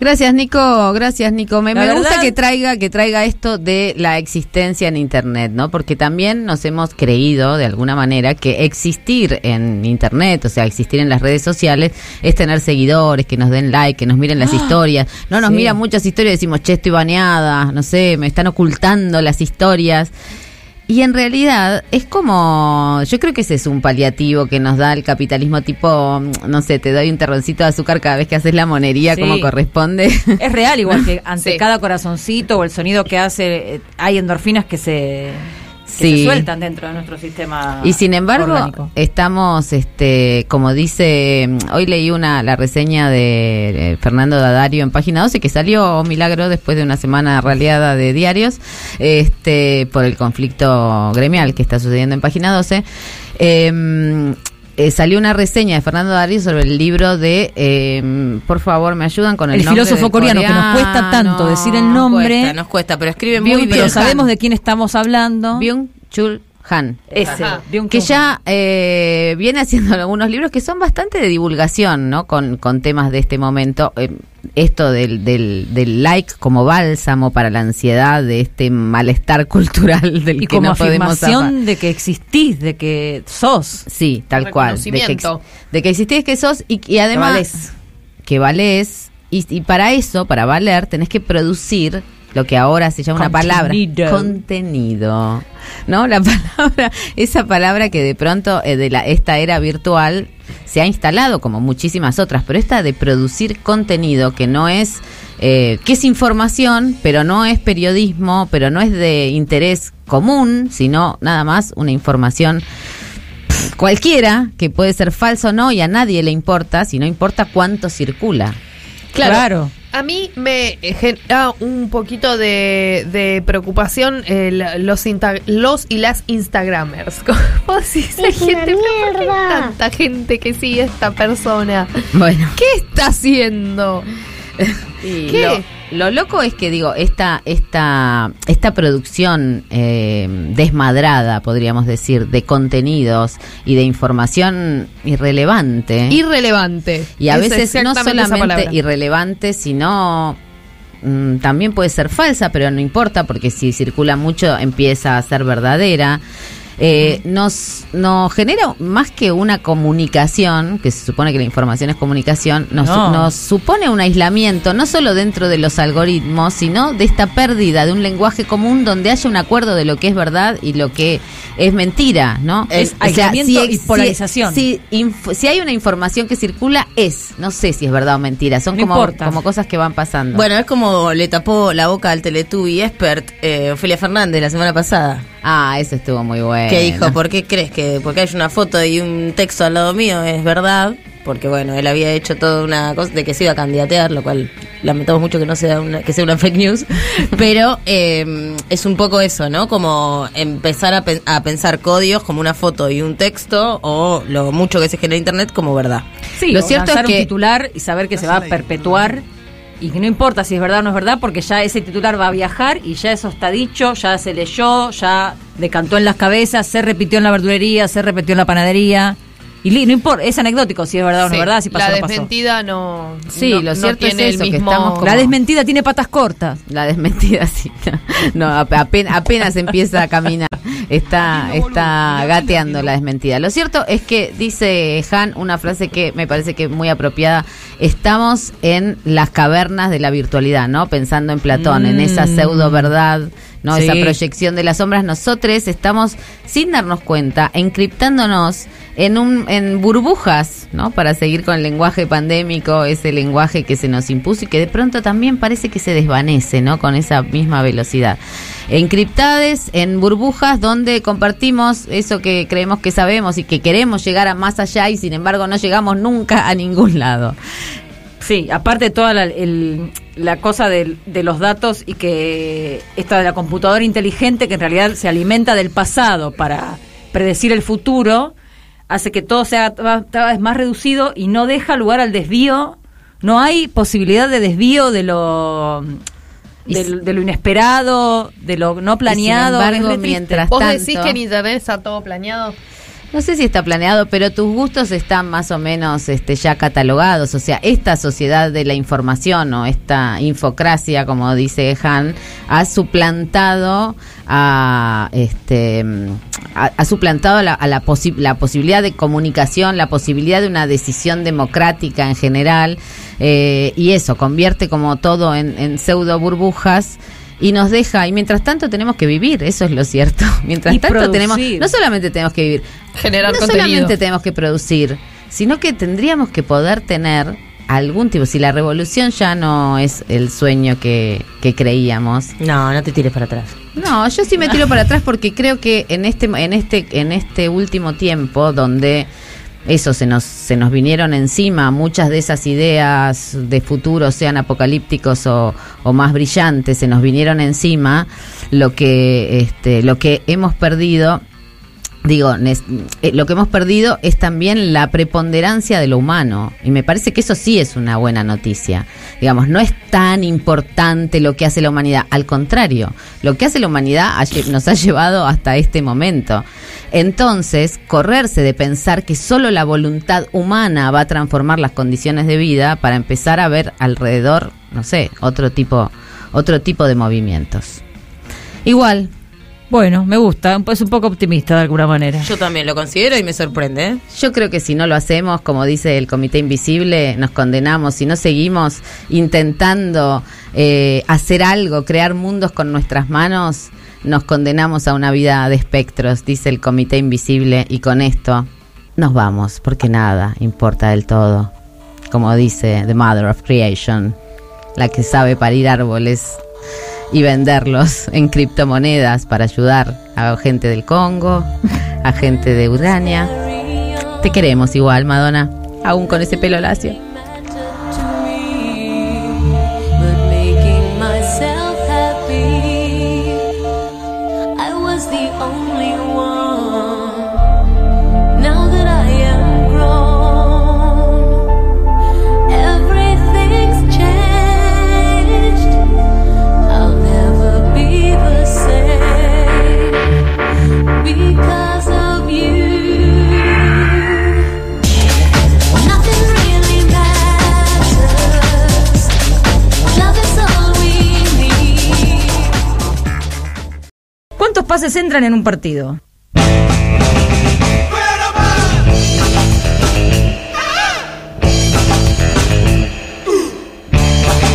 [SPEAKER 2] Gracias Nico, gracias Nico. Me, gusta que traiga que traiga esto de la existencia en internet, ¿no? Porque también nos hemos creído de alguna manera que existir en internet, o sea, existir en las redes sociales es tener seguidores, que nos den like, que nos miren las historias. No nos
[SPEAKER 3] sí.
[SPEAKER 2] miran muchas historias decimos, "Che, estoy baneada", no sé, me están ocultando las historias. Y en realidad es como, yo creo que ese es un paliativo que nos da el capitalismo tipo, no sé, te doy un terroncito de azúcar cada vez que haces la monería
[SPEAKER 3] Sí.
[SPEAKER 2] como corresponde.
[SPEAKER 3] Es real, igual que ante
[SPEAKER 5] Sí.
[SPEAKER 3] cada corazoncito o el sonido que hace, eh, hay endorfinas que se, que se sueltan dentro de nuestro sistema.
[SPEAKER 2] Y sin embargo,
[SPEAKER 3] orgánico.
[SPEAKER 2] estamos, este, como dice, hoy leí una la reseña de eh, Fernando Dadario en página 12 que salió milagro después de una semana raleada de diarios, este, por el conflicto gremial que está sucediendo en página 12. Em, eh, salió una reseña de Fernando Dadario sobre el libro de, em, por favor, me ayudan con el,
[SPEAKER 3] El
[SPEAKER 2] nombre
[SPEAKER 3] filósofo coreano, que nos cuesta tanto decir el nombre.
[SPEAKER 4] Cuesta, nos cuesta, pero escribe
[SPEAKER 3] Bien,
[SPEAKER 4] muy
[SPEAKER 3] pero
[SPEAKER 4] bien.
[SPEAKER 3] sabemos de quién estamos hablando.
[SPEAKER 2] Byung Chul Han.
[SPEAKER 3] Ese,
[SPEAKER 2] que ya eh, viene haciendo algunos libros que son bastante de divulgación, ¿no? Con, con temas de este momento. Eh, esto del, del, del like como bálsamo para la ansiedad, de este malestar cultural del
[SPEAKER 3] y
[SPEAKER 2] que
[SPEAKER 3] como
[SPEAKER 2] no podemos
[SPEAKER 3] afirmación de que existís, de que sos.
[SPEAKER 2] Sí, tal cual. De que, de que existís, que sos y, y además
[SPEAKER 3] valés.
[SPEAKER 2] que valés. Y, y para eso, para valer, tenés que producir lo que ahora se llama una palabra
[SPEAKER 3] Contenido.
[SPEAKER 2] contenido, ¿no? La palabra, esa palabra que de pronto eh, de la, esta era virtual se ha instalado como muchísimas otras, pero esta de producir contenido que no es, eh, que es información, pero no es periodismo, pero no es de interés común, sino nada más una información pff, cualquiera, que puede ser falso o no, y a nadie le importa, si no importa cuánto circula.
[SPEAKER 5] Claro.
[SPEAKER 3] Claro.
[SPEAKER 5] A mí me eh, genera un poquito de, de preocupación eh, la- los, los y las Instagramers. Como decís, hay gente, pero ¿por qué hay tanta gente que sigue esta persona.
[SPEAKER 2] Bueno.
[SPEAKER 5] ¿Qué está haciendo? ¿Qué?
[SPEAKER 2] Lo loco es que digo, esta, esta, esta producción eh, desmadrada, podríamos decir, de contenidos y de información irrelevante.
[SPEAKER 5] Irrelevante.
[SPEAKER 2] y a
[SPEAKER 5] Es
[SPEAKER 2] veces no solamente irrelevante, sino mm, también puede ser falsa, pero no importa porque si circula mucho empieza a ser verdadera. Eh, nos, nos genera más que una comunicación, que se supone que la información es comunicación, nos,
[SPEAKER 3] No.
[SPEAKER 2] nos supone un aislamiento, no solo dentro de los algoritmos, sino de esta pérdida de un lenguaje común donde haya un acuerdo de lo que es verdad y lo que es mentira, ¿no?
[SPEAKER 3] Es
[SPEAKER 2] O sea,
[SPEAKER 3] aislamiento y
[SPEAKER 2] ex-
[SPEAKER 3] polarización.
[SPEAKER 2] Si, inf- si hay una información que circula, es. No sé si es verdad o mentira. Son
[SPEAKER 3] No
[SPEAKER 2] como,
[SPEAKER 3] importa.
[SPEAKER 2] como cosas que van pasando.
[SPEAKER 4] Bueno, es como le tapó la boca al Teletubby expert eh, Ofelia Fernández la semana pasada.
[SPEAKER 2] Ah, eso estuvo muy bueno.
[SPEAKER 4] Que dijo, ¿por qué crees que porque hay una foto y un texto al lado mío es verdad? Porque bueno, él había hecho toda una cosa de que se iba a candidatear, lo cual lamentamos mucho que no sea una, que sea una fake news. Pero eh, es un poco eso, ¿no? Como empezar a, pen- a pensar códigos como una foto y un texto o lo mucho que se genera en internet como verdad.
[SPEAKER 3] Sí,
[SPEAKER 2] Lo cierto es
[SPEAKER 3] lanzar
[SPEAKER 2] que-
[SPEAKER 3] un titular y saber que se va a perpetuar y que no importa si es verdad o no es verdad porque ya ese titular va a viajar y ya eso está dicho, ya se leyó, ya decantó en las cabezas, se repitió en la verdulería, se repitió en la panadería y no importa, es anecdótico si es verdad o no
[SPEAKER 5] Sí,
[SPEAKER 3] es verdad, si pasó
[SPEAKER 5] la
[SPEAKER 3] no pasó.
[SPEAKER 5] desmentida no.
[SPEAKER 2] Sí,
[SPEAKER 5] no-
[SPEAKER 2] lo
[SPEAKER 5] no
[SPEAKER 2] cierto es
[SPEAKER 5] tiene
[SPEAKER 2] eso,
[SPEAKER 5] el
[SPEAKER 2] que estamos como-
[SPEAKER 3] La desmentida tiene patas cortas.
[SPEAKER 2] La desmentida, sí. No, ap- apenas, apenas empieza a caminar. Está, está gateando la desmentida. Lo cierto es que dice Han una frase que me parece que es muy apropiada. Estamos en las cavernas de la virtualidad, ¿no? Pensando en Platón, en esa
[SPEAKER 3] Mm.
[SPEAKER 2] pseudo verdad, ¿no?
[SPEAKER 3] Sí.
[SPEAKER 2] Esa proyección de las sombras. Nosotros estamos, sin darnos cuenta, encriptándonos en un en burbujas, ¿no? Para seguir con el lenguaje pandémico, ese lenguaje que se nos impuso y que de pronto también parece que se desvanece, ¿no? Con esa misma velocidad. Encriptades en burbujas donde compartimos eso que creemos que sabemos y que queremos llegar a más allá y sin embargo no llegamos nunca a ningún lado.
[SPEAKER 3] Sí, aparte toda la, cosa del- de, los datos y que esta de la computadora inteligente que en realidad se alimenta del pasado para predecir el futuro, hace que todo sea cada vez más reducido y no deja lugar al desvío. No hay posibilidad de desvío de lo de,
[SPEAKER 2] si-
[SPEAKER 3] de lo inesperado, de lo no planeado.
[SPEAKER 2] embargo, mientras-
[SPEAKER 5] ¿Vos
[SPEAKER 2] tanto-
[SPEAKER 5] decís que en internet está todo planeado?
[SPEAKER 2] No sé si está planeado, pero tus gustos están más o menos este, ya catalogados. O sea, esta sociedad de la información o esta infocracia, como dice Han, ha suplantado a este ha, ha suplantado la, a la, posi- la posibilidad de comunicación, la posibilidad de una decisión democrática en general, eh, y eso convierte como todo en pseudo burbujas. Y nos deja, y mientras tanto tenemos que vivir, eso es lo cierto. Mientras
[SPEAKER 3] Y
[SPEAKER 2] tanto tenemos, no solamente tenemos que vivir,
[SPEAKER 5] Generar
[SPEAKER 2] no
[SPEAKER 5] contenido.
[SPEAKER 2] solamente tenemos que producir, sino que tendríamos que poder tener algún tipo, si la revolución ya no es el sueño que, que creíamos.
[SPEAKER 4] No, no te tires para atrás.
[SPEAKER 2] No, yo sí me tiro para atrás porque creo que en este, en este, en este último tiempo donde eso se nos, se nos vinieron encima, muchas de esas ideas de futuro, sean apocalípticos o, o más brillantes, se nos vinieron encima, lo que, este, lo que hemos perdido digo, eh, lo que hemos perdido es también la preponderancia de lo humano. Y me parece que eso sí es una buena noticia. Digamos, no es tan importante lo que hace la humanidad. Al contrario, lo que hace la humanidad nos ha llevado hasta este momento. Entonces, correrse de pensar que solo la voluntad humana va a transformar las condiciones de vida para empezar a ver alrededor, no sé, otro tipo, otro tipo de movimientos. Igual,
[SPEAKER 3] Bueno, me gusta, es un poco optimista de alguna manera.
[SPEAKER 4] Yo también lo considero y me sorprende. ¿eh?
[SPEAKER 2] Yo creo que si no lo hacemos, como dice el Comité Invisible, nos condenamos. Si no seguimos intentando eh, hacer algo, crear mundos con nuestras manos, nos condenamos a una vida de espectros, dice el Comité Invisible. Y con esto nos vamos, porque nada importa del todo. Como dice The Mother of Creation, la que sabe parir árboles y venderlos en criptomonedas para ayudar a gente del Congo, a gente de Ucrania. Te queremos igual, Madonna, aún con ese pelo lacio.
[SPEAKER 3] Pases entran en un partido?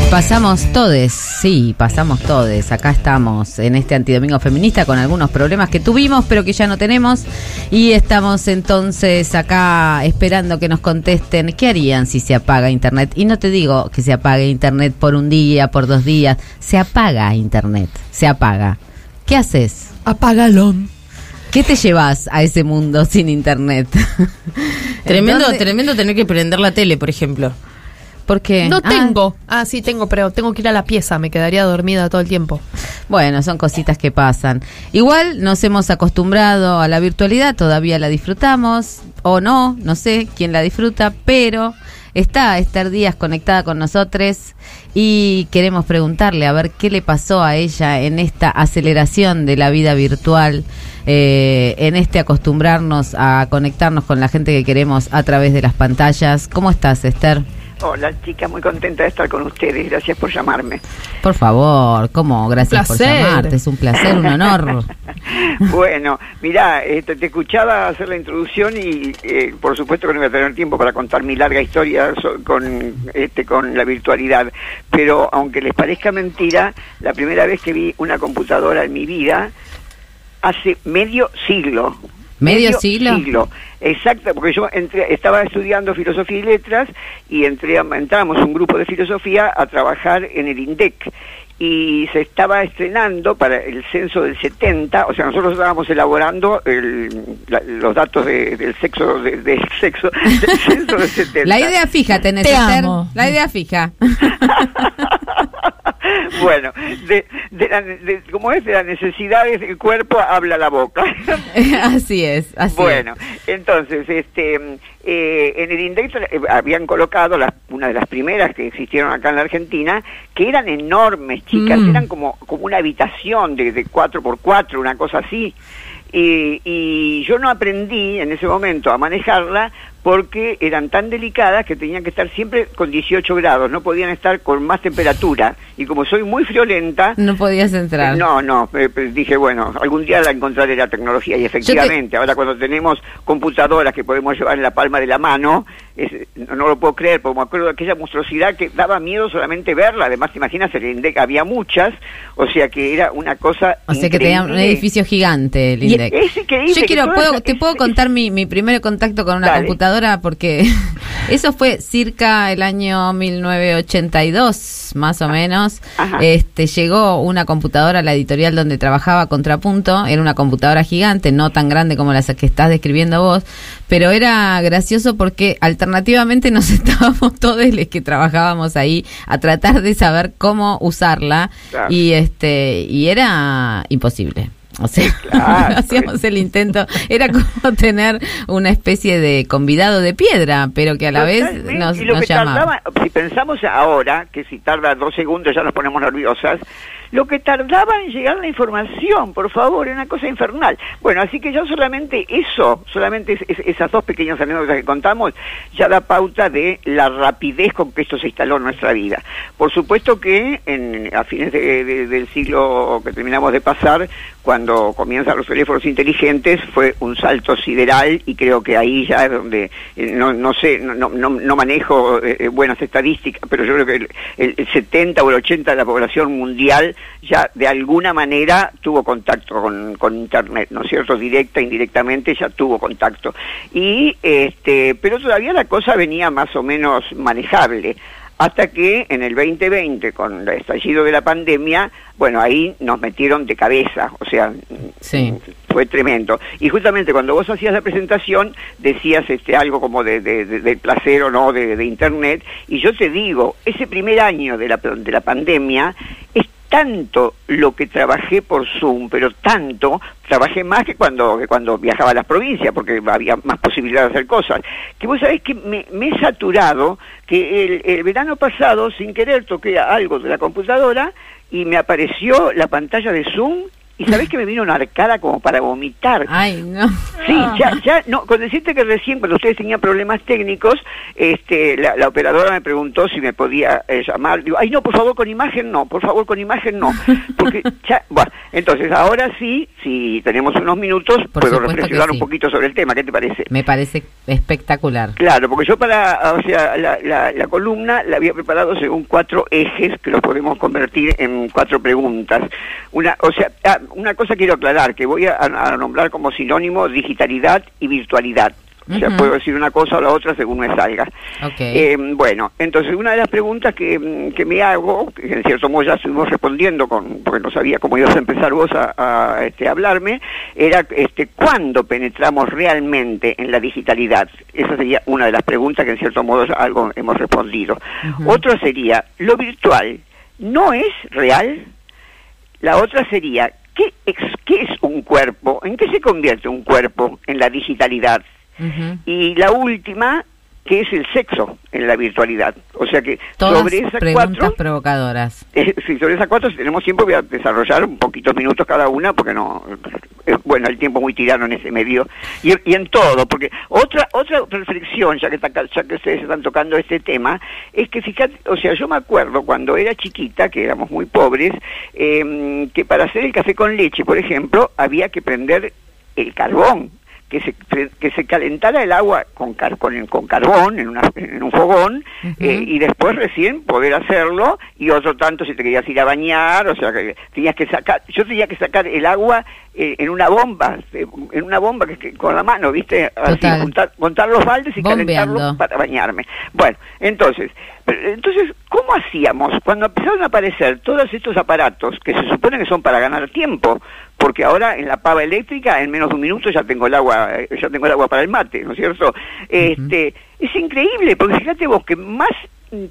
[SPEAKER 2] Pasamos todes, sí, pasamos todes. Acá estamos en este antidomingo feminista con algunos problemas que tuvimos, pero que ya no tenemos. Y estamos entonces acá esperando que nos contesten qué harían si se apaga Internet. Y no te digo que se apague Internet por un día, por dos días. Se apaga Internet, se apaga. ¿Qué haces?
[SPEAKER 5] Apagalón.
[SPEAKER 2] ¿Qué te llevas a ese mundo sin Internet?
[SPEAKER 4] Tremendo,
[SPEAKER 2] ¿Dónde-
[SPEAKER 4] tremendo tener que prender la tele, por ejemplo.
[SPEAKER 2] Porque
[SPEAKER 5] No
[SPEAKER 2] Ah,
[SPEAKER 5] tengo. Ah, sí tengo, pero tengo que ir a la pieza. Me quedaría dormida todo el tiempo.
[SPEAKER 2] Bueno, son cositas que pasan. Igual nos hemos acostumbrado a la virtualidad, todavía la disfrutamos, o no, no sé quién la disfruta, pero está Esther Díaz conectada con nosotros y queremos preguntarle a ver qué le pasó a ella en esta aceleración de la vida virtual, eh, en este acostumbrarnos a conectarnos con la gente que queremos a través de las pantallas. ¿Cómo estás, Esther?
[SPEAKER 6] Hola, chica, muy contenta de estar con ustedes. Gracias por llamarme.
[SPEAKER 2] Por favor, ¿cómo? Gracias por llamarte, es un placer, un honor.
[SPEAKER 6] bueno, mira, este, te escuchaba hacer la introducción y eh, por supuesto que no voy a tener tiempo para contar mi larga historia so- con, este, con la virtualidad, pero aunque les parezca mentira, la primera vez que vi una computadora en mi vida hace medio siglo.
[SPEAKER 2] ¿Medio siglo?
[SPEAKER 6] Exacto, porque yo entré, estaba estudiando filosofía y letras y entré, entramos un grupo de filosofía a trabajar en el INDEC y se estaba estrenando para el censo del 70, o sea, nosotros estábamos elaborando el- la- los datos de- del sexo de- del sexo del censo del 70.
[SPEAKER 2] La idea fija tenés,
[SPEAKER 3] Te amo.
[SPEAKER 2] La idea fija.
[SPEAKER 6] bueno, de, de la- de- como es de las necesidades del cuerpo habla la boca.
[SPEAKER 2] así es, así
[SPEAKER 6] Bueno, entonces, este, eh, en el index eh, habían colocado las, una de las primeras que existieron acá en la Argentina, que eran enormes, chicas,
[SPEAKER 3] Mm.
[SPEAKER 6] eran como, como una habitación de, de 4x4, una cosa así. Y, y yo no aprendí en ese momento a manejarla porque eran tan delicadas que tenían que estar siempre con 18 grados, no podían estar con más temperatura. Y como soy muy friolenta.
[SPEAKER 2] No podías entrar.
[SPEAKER 6] no, no, eh, eh, dije, bueno, algún día la encontraré la tecnología y efectivamente, ahora cuando tenemos computadoras que podemos llevar en la palma de la mano, es- no, no lo puedo creer, porque me acuerdo de aquella monstruosidad que daba miedo solamente verla, además te imaginas, el INDEC había muchas, o sea que era una cosa
[SPEAKER 2] O sea que tenía un edificio gigante el INDEC.
[SPEAKER 6] es increíble
[SPEAKER 2] Yo quiero, puedo, te puedo contar mi, mi primer contacto con una
[SPEAKER 6] Dale.
[SPEAKER 2] computadora porque eso fue circa el año 1982, más o menos.
[SPEAKER 6] Ajá.
[SPEAKER 2] Este llegó una computadora a la editorial donde trabajaba Contrapunto, era una computadora gigante, no tan grande como la que estás describiendo vos, pero era gracioso porque alternativamente nos estábamos todos los que trabajábamos ahí a tratar de saber cómo usarla
[SPEAKER 6] Claro.
[SPEAKER 2] y este y era imposible. O sea,
[SPEAKER 6] claro.
[SPEAKER 2] hacíamos el intento, era como tener una especie de convidado de piedra, pero que a la vez nos,
[SPEAKER 6] y lo
[SPEAKER 2] nos
[SPEAKER 6] que tardaba, si pensamos ahora, que si tarda dos segundos ya nos ponemos nerviosas, lo que tardaba en llegar la información, por favor, era una cosa infernal. Bueno, así que ya solamente eso, solamente es- es- esas dos pequeñas anécdotas que contamos, ya da pauta de la rapidez con que esto se instaló en nuestra vida. Por supuesto que en, a fines de- de- del siglo que terminamos de pasar, cuando comienzan los teléfonos inteligentes, fue un salto sideral y creo que ahí ya es donde, eh, no, no sé, no, no, manejo eh, eh, buenas estadísticas, pero yo creo que el- el 70 o el 80 de la población mundial ya de alguna manera tuvo contacto con, con Internet, ¿no es cierto? Directa, indirectamente ya tuvo contacto. Y, este, pero todavía la cosa venía más o menos manejable hasta que en el 2020, con el estallido de la pandemia, bueno, ahí nos metieron de cabeza, o sea,
[SPEAKER 2] Sí.
[SPEAKER 6] fue tremendo. Y justamente cuando vos hacías la presentación, decías este algo como de, de- de- del placer o no de, de Internet, y yo te digo, ese primer año de la, de la pandemia es tanto lo que trabajé por Zoom, pero tanto, trabajé más que cuando, que cuando viajaba a las provincias, porque había más posibilidad de hacer cosas, que vos sabés que me, me he saturado, que el, el verano pasado, sin querer, toqué algo de la computadora y me apareció la pantalla de Zoom y sabés que me vino una arcada como para vomitar.
[SPEAKER 2] Ay, no.
[SPEAKER 6] Sí, ya, ya, no, con decirte que recién cuando ustedes tenían problemas técnicos, este, la, la operadora me preguntó si me podía eh, llamar. Digo, ay, no, por favor, con imagen no, por favor, con imagen no. Porque ya, bueno, entonces ahora sí, si tenemos unos minutos,
[SPEAKER 2] Por
[SPEAKER 6] puedo reflexionar un poquito sobre el tema, ¿qué te parece?
[SPEAKER 2] Me parece espectacular.
[SPEAKER 6] Claro, porque yo para, o sea, la, la, la columna la había preparado según cuatro ejes que los podemos convertir en cuatro preguntas. Una, o sea, ah, una cosa quiero aclarar, que voy a, a nombrar como sinónimo digitalidad y virtualidad. O sea, puedo decir una cosa o la otra según me salga.
[SPEAKER 2] Ok.
[SPEAKER 6] Eh, bueno, entonces una de las preguntas que, mm, que me hago, que en cierto modo ya estuvimos respondiendo con, porque no sabía cómo ibas a empezar vos a, a, este, hablarme, era este, ¿cuándo penetramos realmente en la digitalidad? Esa sería una de las preguntas que en cierto modo algo hemos respondido.
[SPEAKER 2] Ujú.
[SPEAKER 6] Otra sería, ¿lo virtual no es real? La otra sería, ¿qué es, ¿qué es un cuerpo? ¿En qué se convierte un cuerpo en la digitalidad? Y la última, que es el sexo en la virtualidad. O sea que
[SPEAKER 2] Todas
[SPEAKER 6] sobre esas
[SPEAKER 2] preguntas
[SPEAKER 6] cuatro,
[SPEAKER 2] provocadoras.
[SPEAKER 6] eh, sí, sobre esas cuatro, si tenemos tiempo, voy a desarrollar un poquitos minutos cada una, porque no, eh, bueno, el tiempo muy tirano en ese medio, y, y en todo, porque otra otra reflexión, ya que, está ya que ustedes están tocando este tema, es que fíjate, o sea, yo me acuerdo cuando era chiquita, que éramos muy pobres, eh, que para hacer el café con leche, por ejemplo, había que prender el carbón, que se, que se calentara el agua con, car- con, con carbón en, una, en un fogón eh, y después recién poder hacerlo y otro tanto si te querías ir a bañar, o sea que tenías que sacar, yo tenía que sacar el agua eh, en una bomba, eh, en una bomba que, que- con la mano, ¿viste? Así, juntar, montar los baldes y
[SPEAKER 2] Bombeando.
[SPEAKER 6] calentarlos para bañarme. Bueno, entonces, pero, entonces, ¿cómo hacíamos cuando empezaron a aparecer todos estos aparatos que se supone que son para ganar tiempo? Porque ahora en la pava eléctrica, en menos de un minuto ya tengo el agua, eh, ya tengo el agua para el mate, ¿no es cierto? Este, es increíble, porque fíjate vos que más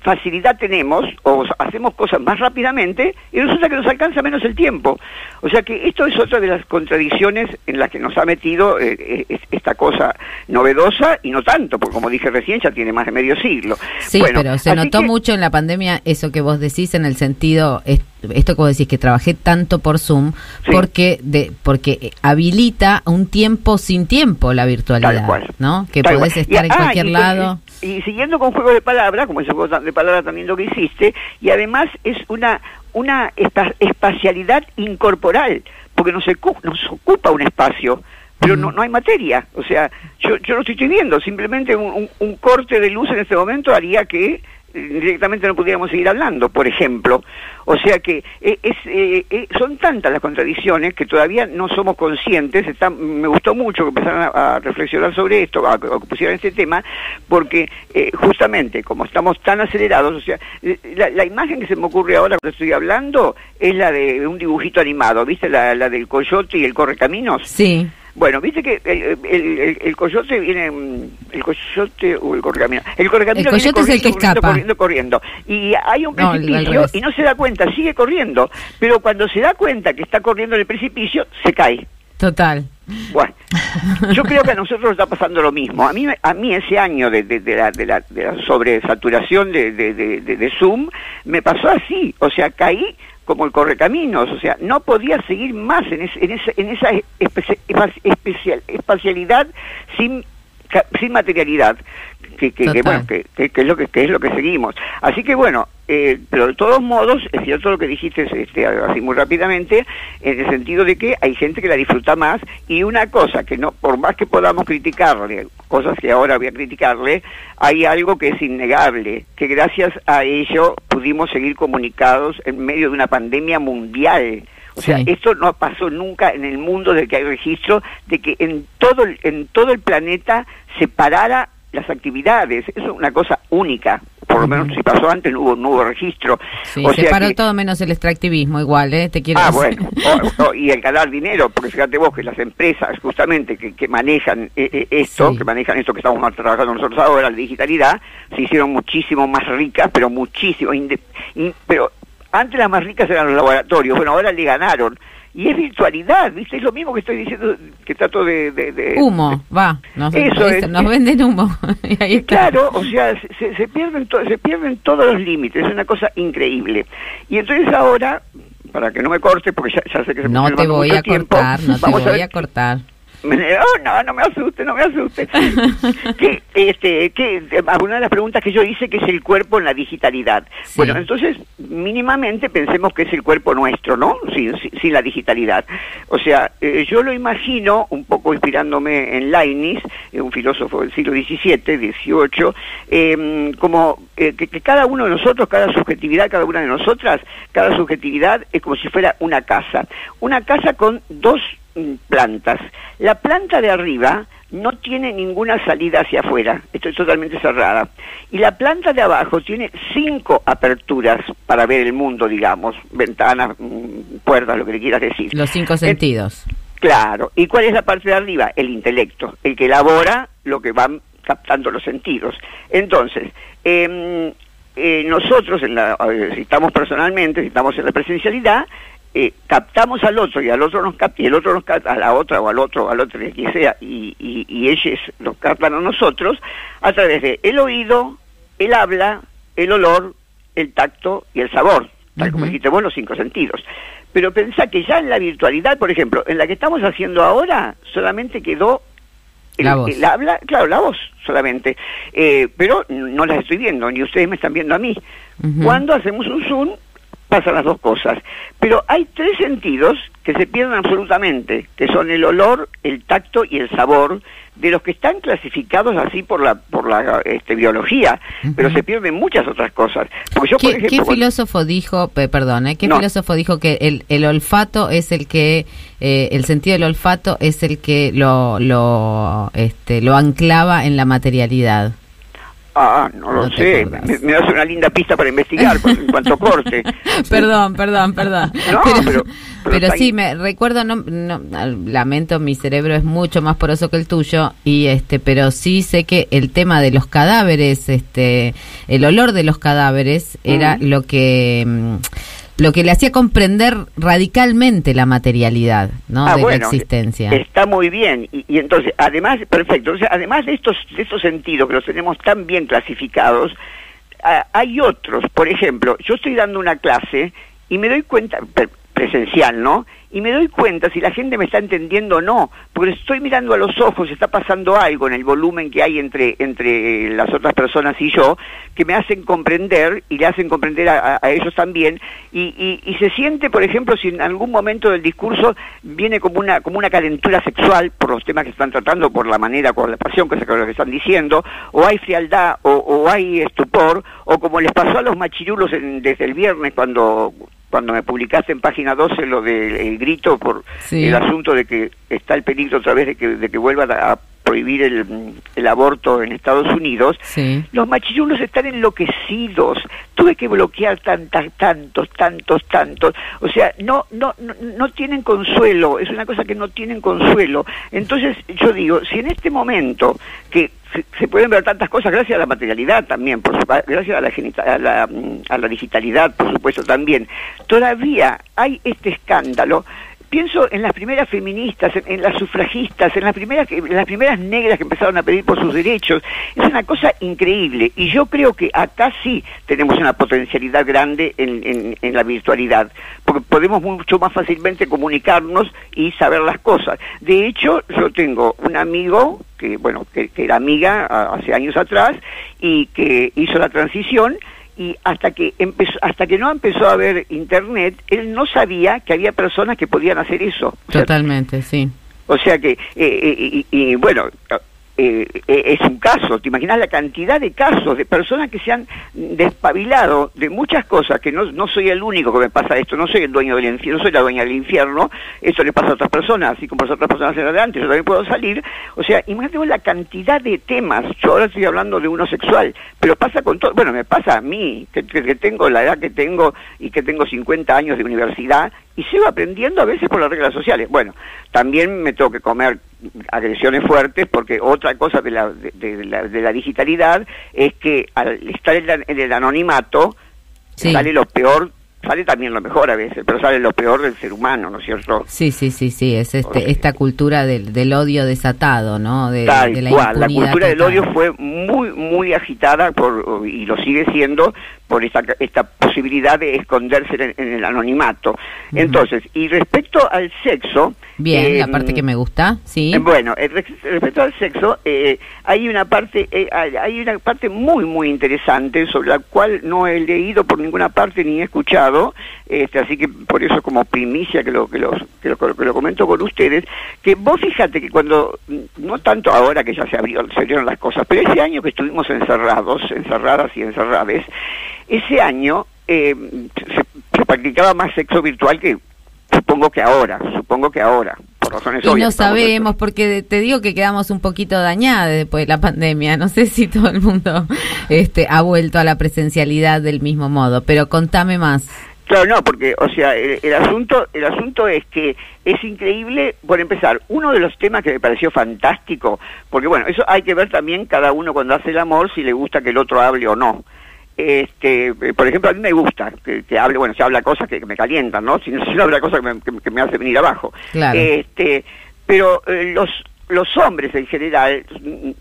[SPEAKER 6] facilidad tenemos o hacemos cosas más rápidamente y resulta que nos alcanza menos el tiempo. O sea que esto es otra de las contradicciones en las que nos ha metido eh, eh, es- esta cosa novedosa y no tanto, porque como dije recién ya tiene más de medio siglo.
[SPEAKER 2] Sí,
[SPEAKER 6] Bueno,
[SPEAKER 2] pero se notó
[SPEAKER 6] que-
[SPEAKER 2] mucho en la pandemia eso que vos decís en el sentido, es- esto que vos decís que trabajé tanto por Zoom,
[SPEAKER 6] Sí.
[SPEAKER 2] porque de, porque habilita un tiempo sin tiempo la virtualidad. ¿no? Que
[SPEAKER 6] Tal
[SPEAKER 2] podés
[SPEAKER 6] cual.
[SPEAKER 2] estar
[SPEAKER 6] Y-
[SPEAKER 2] en
[SPEAKER 6] ah,
[SPEAKER 2] cualquier
[SPEAKER 6] y-
[SPEAKER 2] lado.
[SPEAKER 6] Y, y siguiendo con juego de palabras, como ese juego de palabras también lo que hiciste, y además es una una espa- espacialidad incorporal, porque nos, nos ocupa un espacio, pero no, no hay materia. O sea, yo, yo lo estoy viendo, simplemente un, un- un corte de luz en este momento haría que directamente no pudiéramos seguir hablando, por ejemplo. O sea que eh, es, eh, eh, son tantas las contradicciones que todavía no somos conscientes. Me gustó mucho que empezaran a, reflexionar sobre esto, a, a que pusieran este tema, porque eh, justamente como estamos tan acelerados, o sea, la, la imagen que se me ocurre ahora cuando estoy hablando es la de un dibujito animado, ¿viste? La, la del coyote y el correcaminos.
[SPEAKER 2] Sí,
[SPEAKER 6] Bueno, viste que el, el- el- el coyote viene, mm, el coyote o el correcamino. El correcamino viene
[SPEAKER 2] coyote es el que
[SPEAKER 6] corriendo,
[SPEAKER 2] escapa.
[SPEAKER 6] Corriendo, corriendo, Y hay un precipicio y no se da cuenta, sigue corriendo. Pero cuando se da cuenta que está corriendo en el precipicio, se cae.
[SPEAKER 2] total.
[SPEAKER 6] Bueno, yo creo que a nosotros nos está pasando lo mismo. A mí, a mí ese año de, de- de la, de, la, de la sobresaturación de, Zoom me pasó así. O sea, caí como el correcaminos, o sea, no podía seguir más en, ese- en esa, en esa espe- especial, espacialidad sin sin materialidad que, que, que, bueno que, es lo que, que es lo que seguimos así que bueno eh, pero de todos modos es cierto lo que dijiste este, así muy rápidamente en el sentido de que hay gente que la disfruta más y una cosa que no por más que podamos criticarle cosas que ahora voy a criticarle hay algo que es innegable que gracias a ello pudimos seguir comunicados en medio de una pandemia mundial o sea,
[SPEAKER 2] Sí.
[SPEAKER 6] esto no pasó nunca en el mundo del que hay registro de que en todo el, en todo el planeta se parara las actividades. Eso es una cosa única. Por lo menos si pasó antes no hubo, no hubo registro.
[SPEAKER 2] Sí,
[SPEAKER 6] o
[SPEAKER 2] se
[SPEAKER 6] sea
[SPEAKER 2] paró
[SPEAKER 6] que-
[SPEAKER 2] todo menos el extractivismo, igual, ¿eh? Te quiero
[SPEAKER 6] Ah,
[SPEAKER 2] decir.
[SPEAKER 6] bueno, O- o- y el ganar dinero, porque fíjate vos que las empresas justamente que, que manejan eh, eh, esto,
[SPEAKER 2] Sí.
[SPEAKER 6] que manejan esto que estamos trabajando nosotros ahora, la digitalidad, se hicieron muchísimo más ricas, pero muchísimo, in- pero antes las más ricas eran los laboratorios, bueno, ahora le ganaron. Y es virtualidad, ¿viste? Es lo mismo que estoy diciendo, que trato de... de- de-
[SPEAKER 2] Humo, va. Nos,
[SPEAKER 6] Eso es-
[SPEAKER 2] nos venden humo. Y ahí está.
[SPEAKER 6] Claro, o sea, se- se, pierden to- se pierden todos los límites, es una cosa increíble. Y entonces ahora, para que no me corte, porque ya, ya sé que se me
[SPEAKER 2] No te voy a
[SPEAKER 6] tiempo,
[SPEAKER 2] cortar, no te voy
[SPEAKER 6] ver-
[SPEAKER 2] a cortar.
[SPEAKER 6] Oh, no, no me asuste, no me asuste. que, este, que, alguna de las preguntas que yo hice, que es el cuerpo en la digitalidad.
[SPEAKER 2] Sí.
[SPEAKER 6] Bueno, entonces, mínimamente pensemos que es el cuerpo nuestro, ¿no? Sin, sin- sin la digitalidad. O sea, eh, yo lo imagino, un poco inspirándome en Leibniz, eh, un filósofo del siglo XVII, XVIII, eh, como eh, que, que cada uno de nosotros, cada subjetividad, cada una de nosotras, cada subjetividad es como si fuera una casa. Una casa con dos plantas. La planta de arriba no tiene ninguna salida hacia afuera, esto es totalmente cerrada. Y la planta de abajo tiene cinco aperturas para ver el mundo, digamos, ventanas, mm, puertas, lo que le quieras decir.
[SPEAKER 2] Los cinco
[SPEAKER 6] Eh,
[SPEAKER 2] sentidos.
[SPEAKER 6] Claro. ¿Y cuál es la parte de arriba? El intelecto, el que elabora lo que van captando los sentidos. Entonces, em, eh, nosotros, en la, eh, si estamos personalmente, si estamos en la presencialidad, eh, captamos al otro y al otro nos capta y el otro nos capta a la otra o al otro al otro que sea y, y, y ellos nos captan a nosotros a través de el oído, el habla, el olor, el tacto y el sabor, tal como dijiste vos, los cinco sentidos. Pero pensá que ya en la virtualidad, por ejemplo, en la que estamos haciendo ahora, solamente quedó el,
[SPEAKER 2] La voz.
[SPEAKER 6] el habla, claro, la voz solamente. Eh, pero no las estoy viendo, ni ustedes me están viendo a mí. Cuando hacemos un zoom, pasan las dos cosas. Pero hay tres sentidos que se pierden absolutamente, que son el olor, el tacto y el sabor, de los que están clasificados así por la por la este, biología, pero
[SPEAKER 2] Ujú.
[SPEAKER 6] se pierden muchas otras cosas. Porque yo, por
[SPEAKER 2] ¿Qué,
[SPEAKER 6] ejemplo,
[SPEAKER 2] qué
[SPEAKER 6] cuando-
[SPEAKER 2] filósofo dijo, pe- perdón, ¿eh? qué
[SPEAKER 6] No.
[SPEAKER 2] filósofo dijo que el, el olfato es el que, eh, el sentido del olfato es el que lo, lo, este, lo anclaba en la materialidad?
[SPEAKER 6] Ah, no lo
[SPEAKER 2] No
[SPEAKER 6] sé. Me, me das una linda pista para investigar en cuanto corte.
[SPEAKER 2] perdón, perdón, perdón.
[SPEAKER 6] No, pero- pero
[SPEAKER 2] pero sí,
[SPEAKER 6] ahí.
[SPEAKER 2] me recuerdo, no, no, lamento, mi cerebro es mucho más poroso que el tuyo y este, pero sí sé que el tema de los cadáveres, este, el olor de los cadáveres era lo que mm, lo que le hacía comprender radicalmente la materialidad, ¿no?
[SPEAKER 6] Ah,
[SPEAKER 2] de
[SPEAKER 6] bueno,
[SPEAKER 2] la existencia.
[SPEAKER 6] Está muy bien. Y, y entonces, además, perfecto. O sea, además de estos, de estos sentidos que los tenemos tan bien clasificados, ah, hay otros. Por ejemplo, yo estoy dando una clase y me doy cuenta, pre- presencial, ¿no? Y me doy cuenta si la gente me está entendiendo o no, porque estoy mirando a los ojos, está pasando algo en el volumen que hay entre, entre las otras personas y yo, que me hacen comprender y le hacen comprender a, a- ellos también, y, y, se siente, por ejemplo, si en algún momento del discurso viene como una, como una calentura sexual por los temas que están tratando, por la manera, por la pasión que, que están diciendo, o hay frialdad, o, o hay estupor, o como les pasó a los machirulos en- desde el viernes cuando cuando me publicaste en página 12 lo del el grito por
[SPEAKER 2] Sí.
[SPEAKER 6] el asunto de que está el peligro otra vez de que, de que vuelvan a, prohibir el, el aborto en Estados Unidos,
[SPEAKER 2] Sí.
[SPEAKER 6] los machirulos están enloquecidos. Tuve que bloquear tantas, tantos, tantos, tantos. O sea, no, no, no, no tienen consuelo. Es una cosa que no tienen consuelo. Entonces, yo digo, si en este momento que se, pueden ver tantas cosas gracias a la materialidad también, por su- gracias a la, a la, mm, a la digitalidad, por supuesto también, todavía hay este escándalo pienso en las primeras feministas, en, las sufragistas, en las primeras en las primeras negras que empezaron a pedir por sus derechos. Es una cosa increíble y yo creo que acá sí tenemos una potencialidad grande en, la virtualidad, porque podemos mucho más fácilmente comunicarnos y saber las cosas. De hecho, yo tengo un amigo que bueno que, que era amiga hace años atrás y que hizo la transición y hasta que empezó, hasta que no empezó a ver internet, él no sabía que había personas que podían hacer eso. O sea,
[SPEAKER 2] Totalmente, sí.
[SPEAKER 6] o sea que, eh, eh, y, y, bueno, eh, eh, es un caso, te imaginas la cantidad de casos de personas que se han despabilado de muchas cosas, que no, no soy el único que me pasa esto, no soy el dueño del infierno, no soy la dueña del infierno, esto le pasa a otras personas, así como pasa a otras personas en adelante, yo también puedo salir, o sea, imagínate la cantidad de temas, yo ahora estoy hablando de uno sexual, pero pasa con todo, bueno, me pasa a mí, que, que- que tengo la edad que tengo y que tengo 50 años de universidad, y sigo aprendiendo a veces por las reglas sociales. Bueno, también me tengo que comer agresiones fuertes porque otra cosa de la, de, de la, de la digitalidad es que al estar en, la- en el anonimato
[SPEAKER 2] Sí.
[SPEAKER 6] sale lo peor, sale también lo mejor a veces, pero sale lo peor del ser humano, ¿no es cierto?
[SPEAKER 2] Sí, sí, sí, sí, es este, esta cultura del, del odio desatado, ¿no? De,
[SPEAKER 6] Tal
[SPEAKER 2] de la
[SPEAKER 6] cual, la cultura del odio fue muy, muy agitada por, y lo sigue siendo por esta, esta posibilidad de esconderse en, en el anonimato. Entonces, y respecto al sexo...
[SPEAKER 2] Bien, la
[SPEAKER 6] eh,
[SPEAKER 2] parte que me gusta, sí.
[SPEAKER 6] Eh, Bueno, eh, res- respecto al sexo, eh, hay una parte, eh, hay una parte muy muy interesante sobre la cual no he leído por ninguna parte ni he escuchado, este, así que por eso como primicia que lo que lo, que lo, que lo comento con ustedes, que vos fíjate que cuando mm, no tanto ahora que ya se abrió, se abrieron las cosas, pero ese año que estuvimos encerrados, encerradas y encerrades, ese año eh, se, se practicaba más sexo virtual que supongo que ahora, supongo que ahora, por razones
[SPEAKER 2] Y
[SPEAKER 6] obvias.
[SPEAKER 2] no sabemos, porque te digo que quedamos un poquito dañadas después de la pandemia. No sé si todo el mundo este, ha vuelto a la presencialidad del mismo modo, pero contame más.
[SPEAKER 6] Claro, no, porque, o sea, el, el asunto, el asunto es que es increíble, por empezar, uno de los temas que me pareció fantástico, porque bueno, eso hay que ver también cada uno cuando hace el amor si le gusta que el otro hable o no. Este, eh, por ejemplo, a mí me gusta que, que hable, bueno, se habla cosas que, que me calientan, ¿no? Si no, si no habla cosas que me, que- que me hace venir abajo.
[SPEAKER 2] Claro.
[SPEAKER 6] Este, pero eh, los los hombres en general,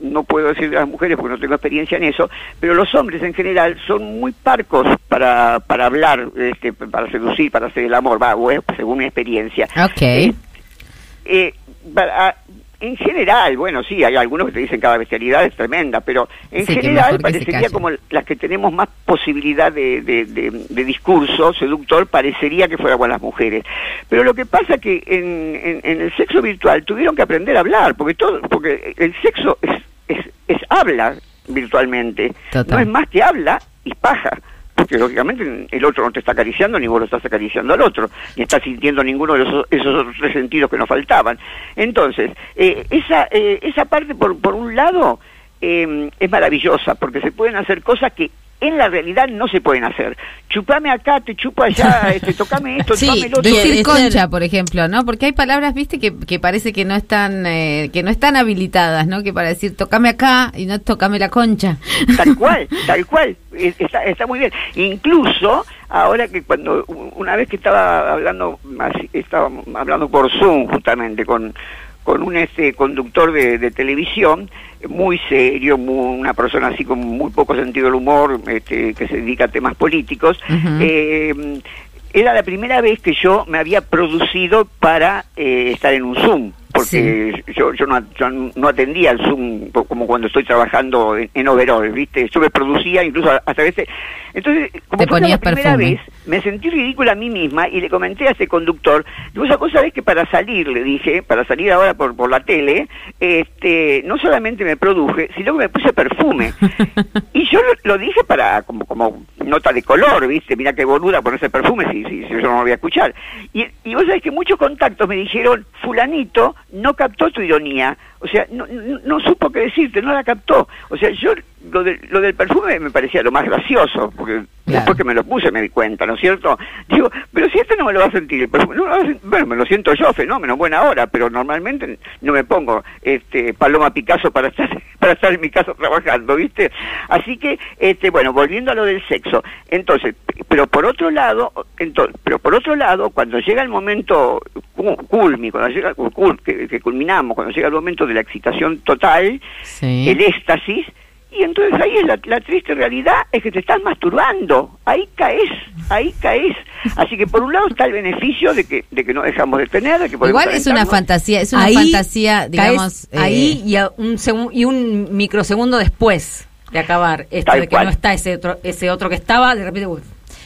[SPEAKER 6] no puedo decir de las mujeres porque no tengo experiencia en eso, pero los hombres en general son muy parcos para, para hablar, este, para seducir, para hacer el amor, va, o es según mi experiencia.
[SPEAKER 2] Ok.
[SPEAKER 6] Eh, eh, para- en general, bueno, sí, hay algunos que te dicen cada bestialidad es tremenda, pero en
[SPEAKER 2] Sí,
[SPEAKER 6] general parecería como las que tenemos más posibilidad de, de- de- de discurso seductor, parecería que fuera con las mujeres. Pero lo que pasa que en, en- en el sexo virtual tuvieron que aprender a hablar, porque todo, porque el sexo es, es, es habla virtualmente,
[SPEAKER 2] Total.
[SPEAKER 6] no es más que habla y paja. Porque lógicamente el otro no te está acariciando, ni vos lo estás acariciando al otro, ni estás sintiendo ninguno de esos, esos otros tres sentidos que nos faltaban. Entonces, eh, esa, eh, esa parte, por, por un lado, eh, es maravillosa, porque se pueden hacer cosas que en la realidad no se pueden hacer. Chupame acá, te chupo allá, este, tocame esto,
[SPEAKER 4] Sí,
[SPEAKER 6] tocame el otro.
[SPEAKER 2] Decir concha, por ejemplo, ¿no? Porque hay palabras, viste, que, que parece que no están eh, que no están habilitadas, ¿no? Que para decir tocame acá y no tocame la concha.
[SPEAKER 6] Tal cual, tal cual. Está, está muy bien. Incluso ahora que cuando una vez que estaba hablando estaba hablando por Zoom justamente con con un este conductor de, de televisión muy serio, muy- una persona así con muy poco sentido del humor, este, que se dedica a temas políticos. Eh, era la primera vez que yo me había producido para eh, estar en un Zoom, porque yo, yo, no, yo no atendía el Zoom co- como cuando estoy trabajando en, en overall, ¿viste? Yo me producía incluso hasta veces... Entonces, como fue la primera vez, me sentí ridícula a mí misma y le comenté a este conductor, digo, esa cosa es que para salir, le dije, para salir ahora por, por la tele, este, no solamente me produje, sino que me puse perfume. y yo lo, lo dije para, como, como nota de color, ¿viste? Mira qué boluda ponerse perfume si, si, si yo no lo voy a escuchar. Y, y vos sabés que muchos contactos me dijeron, fulanito no captó tu ironía, o sea, no, no, no supo qué decirte, no la captó. O sea, yo lo, de- lo del perfume me parecía lo más gracioso, porque
[SPEAKER 2] Claro.
[SPEAKER 6] Después que me lo puse me di cuenta, ¿no es cierto? Digo, pero si este no me lo va a sentir, pero no me lo va a sen- bueno, me lo siento yo, fenómeno, buena hora, pero normalmente no me pongo este Paloma Picasso para estar para estar en mi casa trabajando, ¿viste? Así que, este, bueno, volviendo a lo del sexo, entonces, pero por otro lado, entonces, pero por otro lado, cuando llega el momento cu- culmi, cuando llega cul- que, que culminamos, cuando llega el momento de la excitación total,
[SPEAKER 2] Sí.
[SPEAKER 6] el éxtasis, y entonces ahí es la, la triste realidad es que te estás masturbando, ahí caes, ahí caes. Así que por un lado está el beneficio de que, de que no dejamos de tener, de que podemos
[SPEAKER 2] Igual es una fantasía, es una
[SPEAKER 3] Ahí
[SPEAKER 2] fantasía, digamos.
[SPEAKER 3] caes ahí
[SPEAKER 2] eh,
[SPEAKER 3] y, a un segun- y un microsegundo después de acabar esto
[SPEAKER 6] Tal
[SPEAKER 3] de que
[SPEAKER 6] cual.
[SPEAKER 3] no está ese otro ese otro que estaba de repente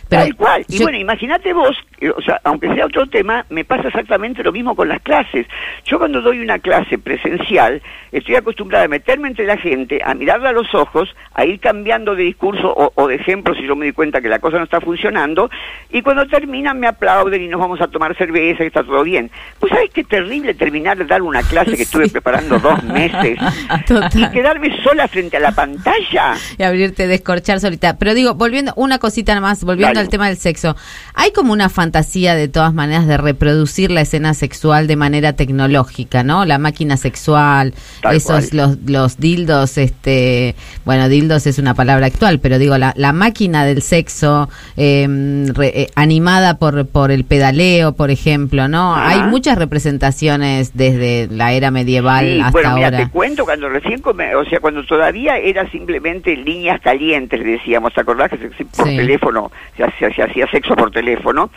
[SPEAKER 2] pero
[SPEAKER 6] Tal cual. Y
[SPEAKER 2] yo-
[SPEAKER 6] bueno, imagínate vos, eh, o sea, aunque sea otro tema, me pasa exactamente lo mismo con las clases. Yo cuando doy una clase presencial, estoy acostumbrada a meterme entre la gente, a mirarla a los ojos, a ir cambiando de discurso o, o de ejemplo si yo me di cuenta que la cosa no está funcionando, y cuando terminan me aplauden y nos vamos a tomar cerveza y está todo bien. Pues sabes qué terrible terminar de dar una clase que estuve preparando dos meses
[SPEAKER 2] Total.
[SPEAKER 6] y quedarme sola frente a la pantalla.
[SPEAKER 2] y abrirte, descorchar solita. Pero digo, volviendo, una cosita más, volviendo
[SPEAKER 6] Dale.
[SPEAKER 2] al tema del sexo. Hay como una fantasía de todas maneras de reproducir la escena sexual de manera tecnológica, ¿no? La máquina sexual,
[SPEAKER 6] Tal
[SPEAKER 2] esos, los, los dildos, este, bueno, dildos es una palabra actual, pero digo, la, la máquina del sexo eh, re- eh, animada por, por el pedaleo, por ejemplo, ¿no?
[SPEAKER 6] Ajá.
[SPEAKER 2] Hay muchas representaciones desde la era medieval
[SPEAKER 6] Sí,
[SPEAKER 2] hasta
[SPEAKER 6] bueno, mira,
[SPEAKER 2] ahora.
[SPEAKER 6] te cuento cuando recién, come- o sea, cuando todavía era simplemente líneas calientes, decíamos, ¿te acordás que por
[SPEAKER 2] Sí.
[SPEAKER 6] teléfono se, se hacía sexo por teléfono?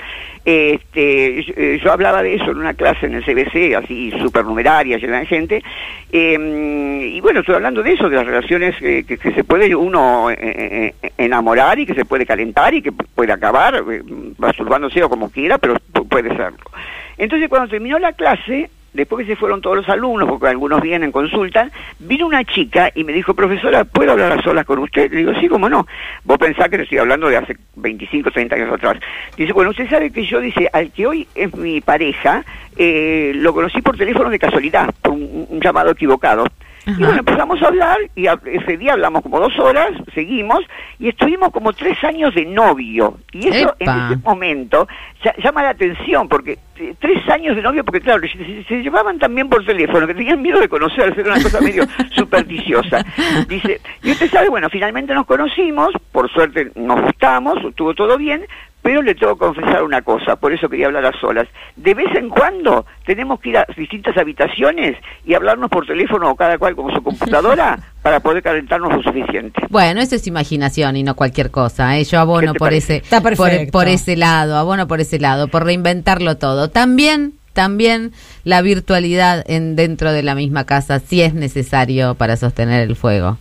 [SPEAKER 6] Este, yo, eh, yo hablaba de eso en una clase en el CBC, así supernumeraria, llena de gente, eh, y bueno, estoy hablando de eso, de las relaciones eh, que, que se puede uno eh, enamorar y que se puede calentar y que puede acabar, masturbándose o como quiera, pero pu- puede serlo. Entonces, cuando terminó la clase, después que se fueron todos los alumnos, porque algunos vienen, consultan, vino una chica y me dijo, profesora, ¿puedo hablar a solas con usted? Le digo, sí, cómo no. Vos pensás que te estoy hablando de hace 25, 30 años atrás. Dice, bueno, usted sabe que yo, dice, al que hoy es mi pareja, eh, lo conocí por teléfono de casualidad, por un, un llamado equivocado. Y bueno, empezamos a hablar y a- ese día hablamos como dos horas, seguimos y estuvimos como tres años de novio. Y eso
[SPEAKER 2] Epa.
[SPEAKER 6] en ese momento ya- llama la atención porque eh, tres años de novio, porque claro, se llevaban también por teléfono, que tenían miedo de conocerse, era una cosa medio supersticiosa. Dice, y usted sabe, bueno, finalmente nos conocimos, por suerte nos gustamos, estuvo todo bien, pero le tengo que confesar una cosa, por eso quería hablar a solas. De vez en cuando tenemos que ir a distintas habitaciones y hablarnos por teléfono o cada cual con su computadora para poder calentarnos lo suficiente.
[SPEAKER 2] Bueno, eso es imaginación y no cualquier cosa. ¿eh? Yo abono
[SPEAKER 6] ¿Qué te
[SPEAKER 2] por
[SPEAKER 6] parece?
[SPEAKER 2] ese,
[SPEAKER 3] Está
[SPEAKER 2] por,
[SPEAKER 3] perfecto.
[SPEAKER 2] por ese lado, abono por ese lado, por reinventarlo todo. También, también la virtualidad en dentro de la misma casa, si es necesario para sostener el fuego.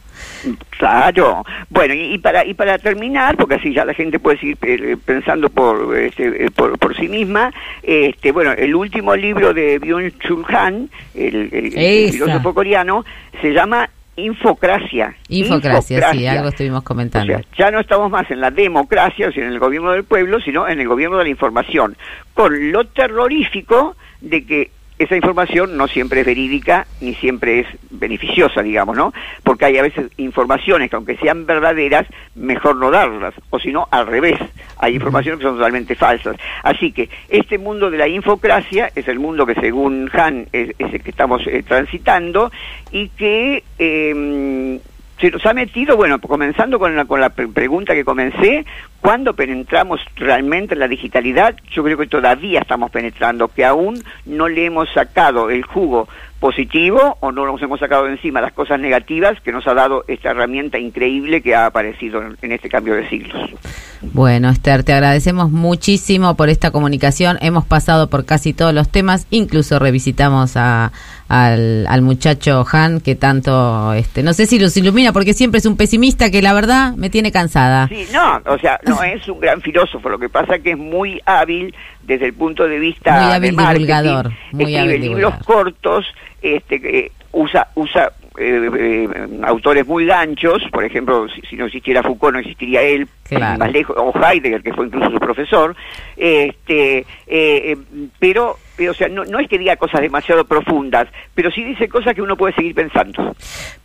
[SPEAKER 6] Claro. Bueno, y, y para y para terminar, porque así ya la gente puede seguir eh, pensando por, este, eh, por por sí misma, este bueno, el último libro de Byung-Chul Han, el, el- el
[SPEAKER 3] Esa.
[SPEAKER 6] filósofo coreano, se llama Infocracia.
[SPEAKER 2] Infocracia, sí, algo estuvimos
[SPEAKER 6] O
[SPEAKER 2] comentando.
[SPEAKER 6] sea, ya no estamos más en la democracia, o sea, en el gobierno del pueblo, sino en el gobierno de la información, con lo terrorífico de que esa información no siempre es verídica ni siempre es beneficiosa, digamos, ¿no? Porque hay a veces informaciones que aunque sean verdaderas, mejor no darlas, o si no, al revés, hay informaciones que son totalmente falsas. Así que este mundo de la infocracia es el mundo que según Han es, es el que estamos eh, transitando y que... eh, se nos ha metido, bueno, comenzando con la, con la pre- pregunta que comencé, ¿cuándo penetramos realmente en la digitalidad? Yo creo que todavía estamos penetrando, que aún no le hemos sacado el jugo positivo o no nos hemos sacado de encima las cosas negativas que nos ha dado esta herramienta increíble que ha aparecido en este cambio de siglos.
[SPEAKER 2] Bueno, Esther, te agradecemos muchísimo por esta comunicación. Hemos pasado por casi todos los temas, incluso revisitamos a, al, al muchacho Han, que tanto, este, no sé si los ilumina, porque siempre es un pesimista que la verdad me tiene cansada.
[SPEAKER 6] Sí, no, o sea, no es un gran filósofo, lo que pasa que es muy hábil desde el punto de vista
[SPEAKER 2] Muy hábil
[SPEAKER 6] de marketing.
[SPEAKER 2] divulgador, muy
[SPEAKER 6] escribe
[SPEAKER 2] hábil
[SPEAKER 6] libros
[SPEAKER 2] divulgador.
[SPEAKER 6] cortos, este, que usa usa eh, eh, autores muy ganchos, por ejemplo, si, si no existiera Foucault no existiría él,
[SPEAKER 2] Claro.
[SPEAKER 6] más lejos, o Heidegger, que fue incluso su profesor, este, eh, eh, pero, o sea, no, no es que diga cosas demasiado profundas, pero sí dice cosas que uno puede seguir pensando.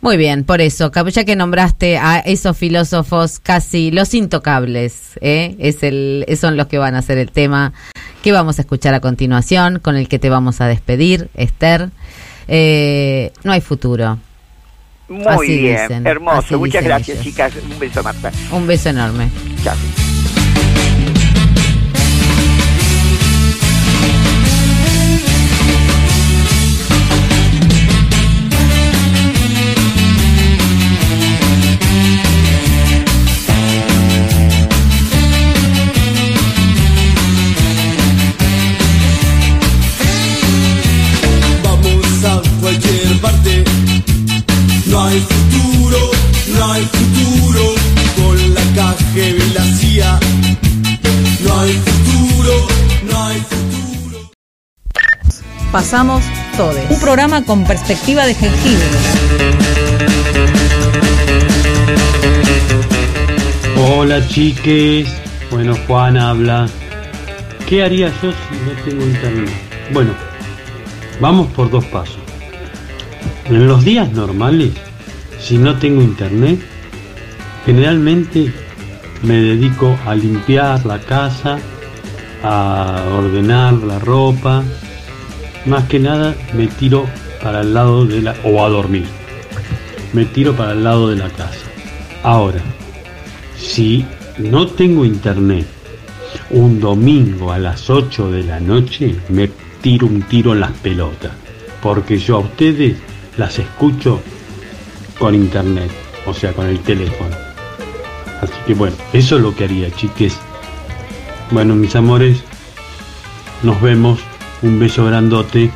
[SPEAKER 2] Muy bien, por eso, ya que nombraste a esos filósofos casi los intocables, ¿eh? es el, son los que van a ser el tema que vamos a escuchar a continuación, con el que te vamos a despedir, Esther. Eh, no hay futuro.
[SPEAKER 6] Muy
[SPEAKER 2] Así
[SPEAKER 6] bien,
[SPEAKER 2] dicen,
[SPEAKER 6] hermoso.
[SPEAKER 2] así
[SPEAKER 6] Muchas gracias,
[SPEAKER 2] ellos.
[SPEAKER 6] chicas. Un beso, Marta.
[SPEAKER 2] Un beso enorme.
[SPEAKER 6] Chao.
[SPEAKER 7] Hay futuro, no hay futuro con la KGB y la CIA. No hay futuro, no hay futuro.
[SPEAKER 3] Pasamos todos. Un programa con perspectiva de jengibre.
[SPEAKER 8] Hola chiques, bueno Juan habla. ¿Qué haría yo si no tengo internet? Bueno, vamos por dos pasos. En los días normales, si no tengo internet, generalmente me dedico a limpiar la casa, a ordenar la ropa, más que nada me tiro para el lado de la... o a dormir. Me tiro para el lado de la casa. Ahora, si no tengo internet un domingo a las 8 de la noche, me tiro un tiro en las pelotas. Porque yo a ustedes las escucho con internet, o sea, con el teléfono. Así que bueno, eso es lo que haría, chiques. Bueno, mis amores, nos vemos. Un beso grandote.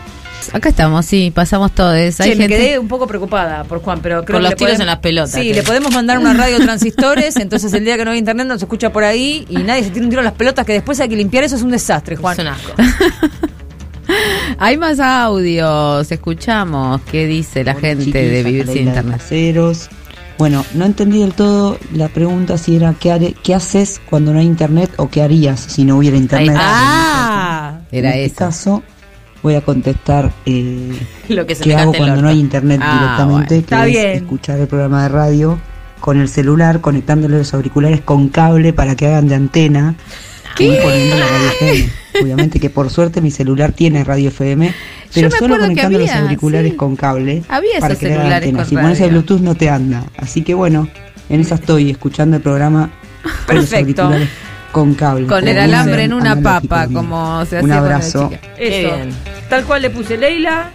[SPEAKER 2] Acá estamos, sí, pasamos todos. Hay
[SPEAKER 3] Che, me quedé un poco preocupada por Juan, pero creo
[SPEAKER 4] Por
[SPEAKER 3] que
[SPEAKER 4] los tiros
[SPEAKER 3] podemos-
[SPEAKER 4] en las pelotas,
[SPEAKER 3] Sí, le podemos mandar una radio transistores, entonces el día que no hay internet no se escucha por ahí y nadie se tira un tiro en las pelotas, que después hay que limpiar eso, es un desastre, Juan.
[SPEAKER 4] Es un asco.
[SPEAKER 2] Hay más audios, escuchamos qué dice la gente de vivir sin internet.
[SPEAKER 9] Caseros. Bueno, no entendí del todo la pregunta si era qué, haré- qué haces cuando no hay internet o qué harías si no hubiera internet.
[SPEAKER 3] Ah,
[SPEAKER 2] Era
[SPEAKER 9] en este
[SPEAKER 2] eso.
[SPEAKER 9] caso voy a contestar eh,
[SPEAKER 4] Lo que se
[SPEAKER 9] qué hago cuando no hay internet
[SPEAKER 2] Ah,
[SPEAKER 9] directamente,
[SPEAKER 2] bueno.
[SPEAKER 3] Está
[SPEAKER 9] que
[SPEAKER 3] bien.
[SPEAKER 9] es escuchar el programa de radio con el celular, conectándole los auriculares con cable para que hagan de antena y poniendo la radio FM. Obviamente que por suerte mi celular tiene radio FM, pero solo conectando los auriculares
[SPEAKER 2] sí.
[SPEAKER 9] con cable
[SPEAKER 2] Había
[SPEAKER 9] para
[SPEAKER 2] esos
[SPEAKER 9] hagan
[SPEAKER 2] celulares con
[SPEAKER 9] Si pones el. Bluetooth no te anda. Así que bueno, en esa estoy escuchando el programa con los
[SPEAKER 3] Perfecto.
[SPEAKER 9] auriculares con cable.
[SPEAKER 2] Con el alambre en una papa, como se hacía
[SPEAKER 9] Un
[SPEAKER 2] cuando era
[SPEAKER 9] abrazo.
[SPEAKER 2] chica.
[SPEAKER 4] Qué
[SPEAKER 3] eso.
[SPEAKER 4] bien.
[SPEAKER 3] Tal cual le puse Leila,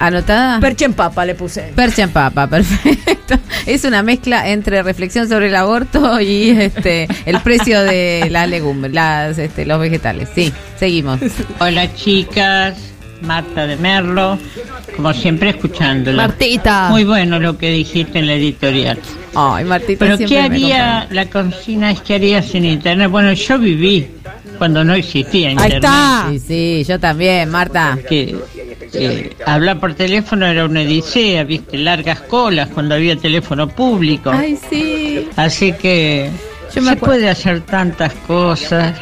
[SPEAKER 2] ¿Anotada?
[SPEAKER 3] percha en papa le puse.
[SPEAKER 2] Percha en papa, perfecto. Es una mezcla entre reflexión sobre el aborto y este el precio de las legumbres, las, este, los vegetales. Sí, seguimos.
[SPEAKER 10] Hola chicas, Marta de Merlo, como siempre escuchándola.
[SPEAKER 2] Martita.
[SPEAKER 10] Muy bueno lo que dijiste en la editorial.
[SPEAKER 2] Ay, Martita
[SPEAKER 10] Pero ¿qué
[SPEAKER 2] me
[SPEAKER 10] haría? La consigna es ¿qué haría sin internet? Bueno, yo viví cuando no existía
[SPEAKER 3] Ahí
[SPEAKER 10] internet.
[SPEAKER 3] está.
[SPEAKER 2] Sí, sí, yo también, Marta.
[SPEAKER 10] Que eh, hablar por teléfono era una odisea, viste, largas colas cuando había teléfono público.
[SPEAKER 2] Ay, sí.
[SPEAKER 10] Así que
[SPEAKER 2] Yo me
[SPEAKER 10] se puede hacer tantas cosas.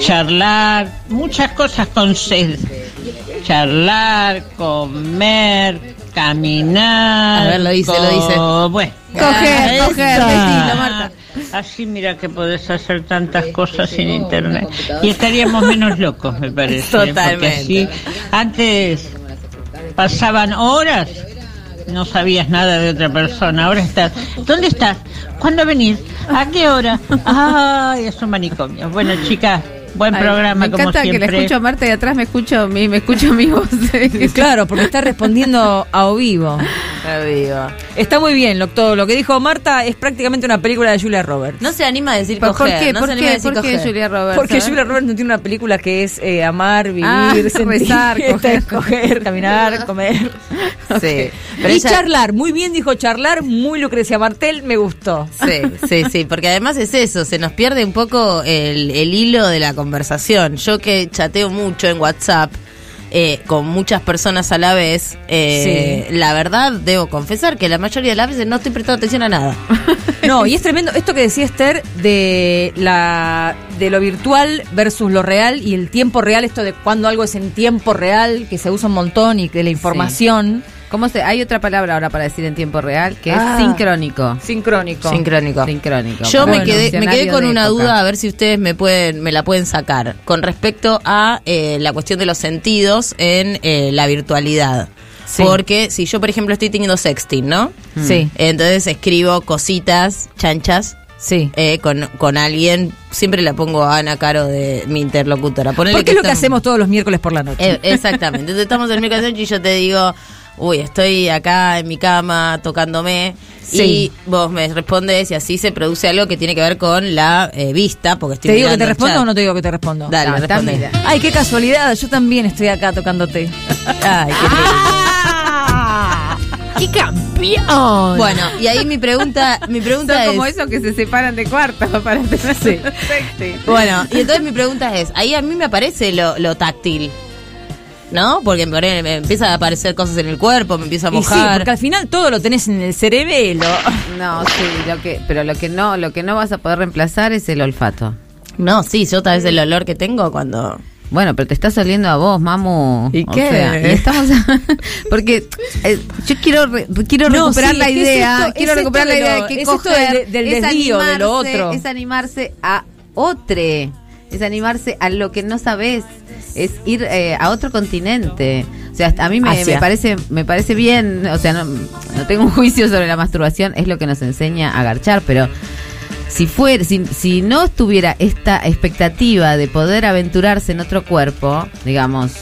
[SPEAKER 10] Charlar, muchas cosas con sed. Charlar, comer, caminar.
[SPEAKER 2] A ver, lo dice, lo dice.
[SPEAKER 10] Bueno.
[SPEAKER 2] Coger, coger, decilo, Marta.
[SPEAKER 10] Así mira que podés hacer tantas cosas sin internet. Y estaríamos menos locos, me parece.
[SPEAKER 4] Totalmente.
[SPEAKER 10] Porque así, antes pasaban horas, no sabías nada de otra persona. Ahora estás, ¿dónde estás? ¿Cuándo venís? ¿A qué hora? Ay, es un manicomio. Bueno, chicas, buen
[SPEAKER 2] Ay,
[SPEAKER 10] programa
[SPEAKER 2] me
[SPEAKER 10] como
[SPEAKER 2] encanta que
[SPEAKER 10] siempre.
[SPEAKER 2] le escucho a Marta y atrás me escucho mi, me escucho mi voz.
[SPEAKER 3] Claro, porque está respondiendo a o vivo.
[SPEAKER 4] Está vivo.
[SPEAKER 3] Está muy bien lo, todo lo que dijo Marta, es prácticamente una película de Julia Roberts.
[SPEAKER 4] No se anima a decir
[SPEAKER 2] ¿Por, por
[SPEAKER 4] coger.
[SPEAKER 2] qué?
[SPEAKER 4] no
[SPEAKER 2] ¿Por
[SPEAKER 4] se anima a
[SPEAKER 2] qué?
[SPEAKER 4] decir
[SPEAKER 2] ¿Por qué
[SPEAKER 4] coger.
[SPEAKER 2] Julia Roberts?
[SPEAKER 3] Porque
[SPEAKER 2] A.
[SPEAKER 3] Julia Roberts no tiene una película que es eh, amar, vivir,
[SPEAKER 2] Ah,
[SPEAKER 3] sentir,
[SPEAKER 2] rezar,
[SPEAKER 3] esta
[SPEAKER 2] coger.
[SPEAKER 3] caminar, comer.
[SPEAKER 4] Sí. Pero
[SPEAKER 3] y
[SPEAKER 4] ella-
[SPEAKER 3] charlar, muy bien dijo charlar, muy Lucrecia Martel, me gustó.
[SPEAKER 4] Sí, sí, sí, porque además es eso, se nos pierde un poco el, el hilo de la conversación. Yo que chateo mucho en WhatsApp, eh, con muchas personas a la vez, eh, la verdad, debo confesar que la mayoría de las veces no estoy prestando atención a nada.
[SPEAKER 3] No, y es tremendo esto que decía Esther de la de lo virtual versus lo real y el tiempo real, esto de cuando algo es en tiempo real, que se usa un montón y que la información
[SPEAKER 2] ¿Cómo se, hay otra palabra ahora para decir en tiempo real que
[SPEAKER 3] Ah.
[SPEAKER 2] es sincrónico.
[SPEAKER 3] sincrónico.
[SPEAKER 4] Sincrónico.
[SPEAKER 2] Sincrónico.
[SPEAKER 4] Yo
[SPEAKER 2] Bueno,
[SPEAKER 4] me quedé, me quedé con una
[SPEAKER 2] época.
[SPEAKER 4] duda a ver si ustedes me pueden, me la pueden sacar con respecto a eh, la cuestión de los sentidos en eh, la virtualidad.
[SPEAKER 3] Sí.
[SPEAKER 4] Porque si yo, por ejemplo, estoy teniendo sexting, ¿no?
[SPEAKER 3] Sí.
[SPEAKER 4] Entonces escribo cositas, chanchas,
[SPEAKER 3] Sí.
[SPEAKER 4] eh, con, con alguien, siempre la pongo a Ana Caro de mi interlocutora. Ponele
[SPEAKER 3] Porque es lo que hacemos todos los miércoles por la noche.
[SPEAKER 4] Eh, exactamente. Entonces estamos en mi canción y yo te digo, uy, estoy acá en mi cama tocándome.
[SPEAKER 3] Sí.
[SPEAKER 4] Y vos me respondes y así se produce algo que tiene que ver con la eh, vista, porque estoy
[SPEAKER 3] ¿Te digo que te respondo
[SPEAKER 4] chat.
[SPEAKER 3] o no te digo que te respondo?
[SPEAKER 4] Dale,
[SPEAKER 2] No,
[SPEAKER 4] responde.
[SPEAKER 3] Ay, qué casualidad, yo también estoy acá tocándote.
[SPEAKER 4] Ay, qué
[SPEAKER 3] Ah.
[SPEAKER 5] ¡Qué campeón!
[SPEAKER 4] Bueno, y ahí mi pregunta, mi pregunta
[SPEAKER 2] Son
[SPEAKER 4] es.
[SPEAKER 2] como esos que se separan de cuarto para tener sexting.
[SPEAKER 4] Bueno, y entonces mi pregunta es, ahí a mí me aparece lo, lo táctil. ¿No? Porque por ahí me empiezan a aparecer cosas en el cuerpo, me empiezo a
[SPEAKER 3] Y sí,
[SPEAKER 4] mojar.
[SPEAKER 3] porque al final todo lo tenés en el cerebelo.
[SPEAKER 2] No, sí, lo que, pero lo que no, lo que no vas a poder reemplazar es el olfato.
[SPEAKER 4] No, sí, yo tal vez el olor que tengo cuando...
[SPEAKER 2] Bueno, pero te estás oliendo a vos, mamu.
[SPEAKER 4] ¿Y
[SPEAKER 2] O
[SPEAKER 4] qué?
[SPEAKER 2] sea, y estamos porque eh, yo quiero re- quiero
[SPEAKER 3] No,
[SPEAKER 2] recuperar
[SPEAKER 3] sí,
[SPEAKER 2] la
[SPEAKER 3] es
[SPEAKER 2] idea,
[SPEAKER 3] esto-
[SPEAKER 2] quiero
[SPEAKER 3] es
[SPEAKER 2] recuperar la idea
[SPEAKER 3] lo-
[SPEAKER 2] de que
[SPEAKER 3] es esto del- del
[SPEAKER 2] es
[SPEAKER 3] desvío de lo otro.
[SPEAKER 2] es animarse a otro, es animarse a lo que no sabes, es ir eh, a otro continente. O sea, a mí me, parece me parece bien, o sea, no, no tengo un juicio sobre la masturbación, es lo que nos enseña a garchar, pero si fuera, si, si no estuviera esta expectativa de poder aventurarse en otro cuerpo, digamos,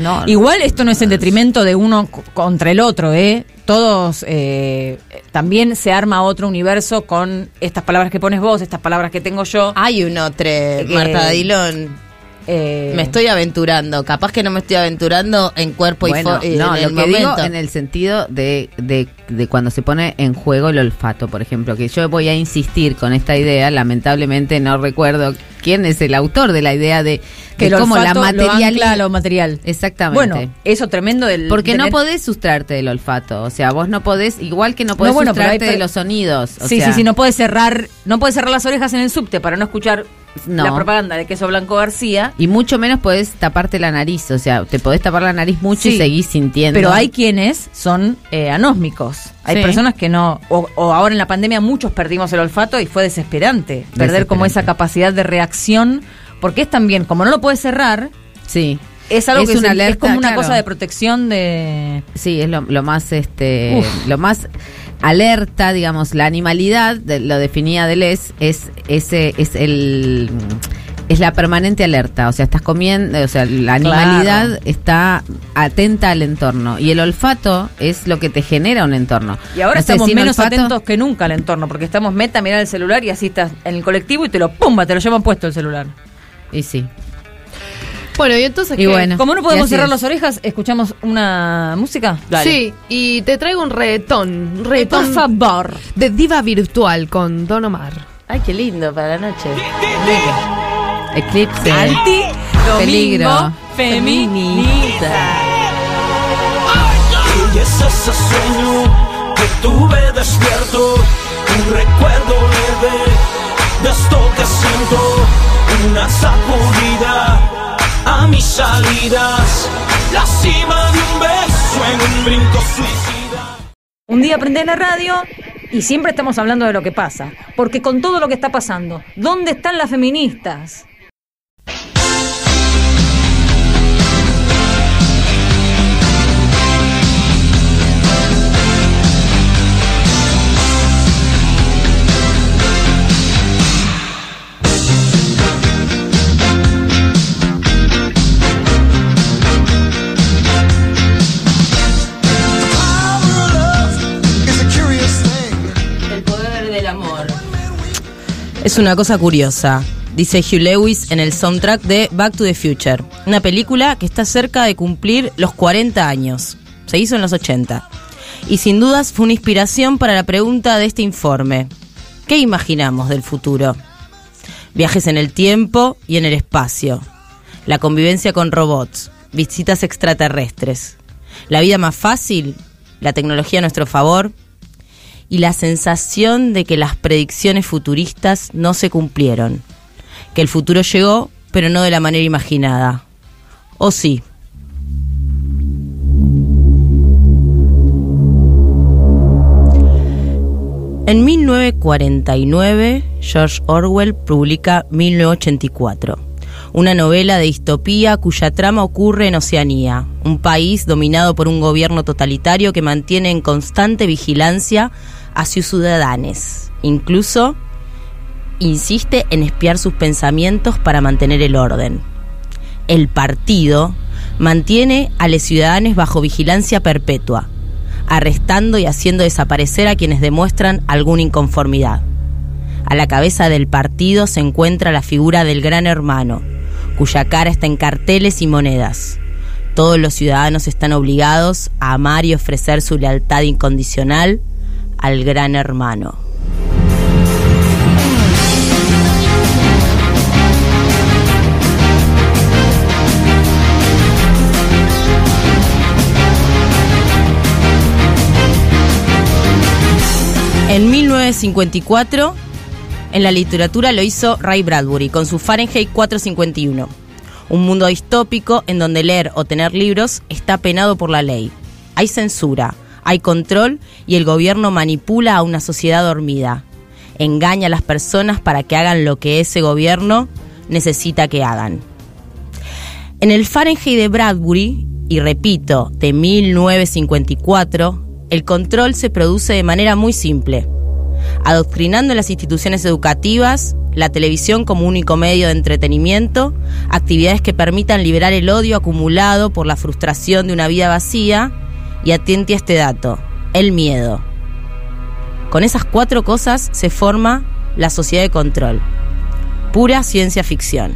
[SPEAKER 2] no.
[SPEAKER 3] Igual esto no es en detrimento de uno contra el otro, ¿eh? Todos, eh, también se arma otro universo con estas palabras que pones vos, estas palabras que tengo yo.
[SPEAKER 4] Hay un otro, Marta Dillon.
[SPEAKER 3] Eh,
[SPEAKER 4] Me estoy aventurando. Capaz que no me estoy aventurando en cuerpo
[SPEAKER 2] Bueno,
[SPEAKER 4] y
[SPEAKER 2] no,
[SPEAKER 4] en
[SPEAKER 2] lo
[SPEAKER 4] el
[SPEAKER 2] que digo
[SPEAKER 4] momento.
[SPEAKER 2] en el sentido de, de, de cuando se pone en juego el olfato, por ejemplo, que yo voy a insistir con esta idea, lamentablemente no recuerdo quién es el autor de la idea de
[SPEAKER 3] que el
[SPEAKER 2] cómo la
[SPEAKER 3] olfato lo material.
[SPEAKER 2] Exactamente.
[SPEAKER 3] Bueno, eso tremendo del...
[SPEAKER 2] Porque no podés sustrarte del olfato, o sea, vos no podés, igual que no podés
[SPEAKER 3] No, bueno, pero hay
[SPEAKER 2] sustrarte de los sonidos. o
[SPEAKER 3] sí,
[SPEAKER 2] sea,
[SPEAKER 3] sí, sí, no puedes cerrar, no puedes cerrar las orejas en el subte para no escuchar
[SPEAKER 2] No.
[SPEAKER 3] la propaganda de queso blanco García.
[SPEAKER 2] Y mucho menos podés taparte la nariz, o sea, te podés tapar la nariz mucho y seguís sintiendo.
[SPEAKER 3] Pero hay quienes son eh, anósmicos. Hay
[SPEAKER 2] Sí.
[SPEAKER 3] personas que no. O, o ahora en la pandemia muchos perdimos el olfato y fue desesperante. Perder como esa capacidad de reacción. Porque es también, como no lo puedes cerrar,
[SPEAKER 2] Sí.
[SPEAKER 3] es algo
[SPEAKER 2] Es
[SPEAKER 3] que
[SPEAKER 2] una
[SPEAKER 3] se- es como una
[SPEAKER 2] claro.
[SPEAKER 3] cosa de protección de.
[SPEAKER 2] Sí, es lo, lo más este
[SPEAKER 3] Uf.
[SPEAKER 2] lo más alerta, digamos, la animalidad, de- lo definía Deleuze, es ese es el es la permanente alerta, o sea, estás comiendo, o sea, la animalidad
[SPEAKER 3] Claro.
[SPEAKER 2] está atenta al entorno y el olfato es lo que te genera un entorno.
[SPEAKER 3] Y ahora
[SPEAKER 2] No sé,
[SPEAKER 3] estamos
[SPEAKER 2] sin
[SPEAKER 3] menos
[SPEAKER 2] olfato-
[SPEAKER 3] atentos que nunca al entorno, porque estamos meta a mirar el celular y así estás en el colectivo y te lo pumba, te lo llevan puesto el celular.
[SPEAKER 2] Y sí.
[SPEAKER 5] Bueno, y entonces.
[SPEAKER 2] Y bueno.
[SPEAKER 3] Como no podemos cerrar
[SPEAKER 2] es.
[SPEAKER 3] las orejas, escuchamos una música.
[SPEAKER 5] Sí, y te traigo un reggaetón. Un reggaetón
[SPEAKER 3] Por favor.
[SPEAKER 5] de diva virtual con Don Omar.
[SPEAKER 4] Ay, qué lindo para la noche.
[SPEAKER 2] Eclipse.
[SPEAKER 3] Anti
[SPEAKER 2] Peligro.
[SPEAKER 3] feminista.
[SPEAKER 7] Y es ese sueño que tuve despierto, un recuerdo leve de esto que siento, una sacudida a mis salidas, la cima de un beso en un brinco suicida.
[SPEAKER 3] Un día prendés la radio y siempre estamos hablando de lo que pasa. Porque con todo lo que está pasando, ¿dónde están las feministas?
[SPEAKER 4] Es una cosa curiosa, dice Hugh Lewis en el soundtrack de Back to the Future, una película que está cerca de cumplir los 40 años. Se hizo en los 80. Y sin dudas fue una inspiración para la pregunta de este informe. ¿Qué imaginamos del futuro? Viajes en el tiempo y en el espacio. La convivencia con robots. visitas extraterrestres. La vida más fácil, la tecnología a nuestro favor y la sensación de que las predicciones futuristas no se cumplieron. Que el futuro llegó, pero no de la manera imaginada. ¿O sí? En 1949, George Orwell publica 1984, una novela de distopía cuya trama ocurre en Oceanía, un país dominado por un gobierno totalitario que mantiene en constante vigilancia a sus ciudadanos. Incluso insiste en espiar sus pensamientos para mantener el orden. El partido mantiene a los ciudadanos bajo vigilancia perpetua, arrestando y haciendo desaparecer a quienes demuestran alguna inconformidad. A la cabeza del partido se encuentra la figura del gran hermano, cuya cara está en carteles y monedas. Todos los ciudadanos están obligados a amar y ofrecer su lealtad incondicional al gran hermano. En 1954, en la literatura lo hizo Ray Bradbury con su Fahrenheit 451. Un mundo distópico en donde leer o tener libros está penado por la ley. Hay censura, hay control y el gobierno manipula a una sociedad dormida. Engaña a las personas para que hagan lo que ese gobierno necesita que hagan. En el Fahrenheit de Bradbury, y repito, de 1954, el control se produce de manera muy simple, adoctrinando las instituciones educativas, la televisión como único medio de entretenimiento, actividades que permitan liberar el odio acumulado por la frustración de una vida vacía, y atiente a este dato, el miedo. Con esas cuatro cosas se forma la sociedad de control, pura ciencia ficción.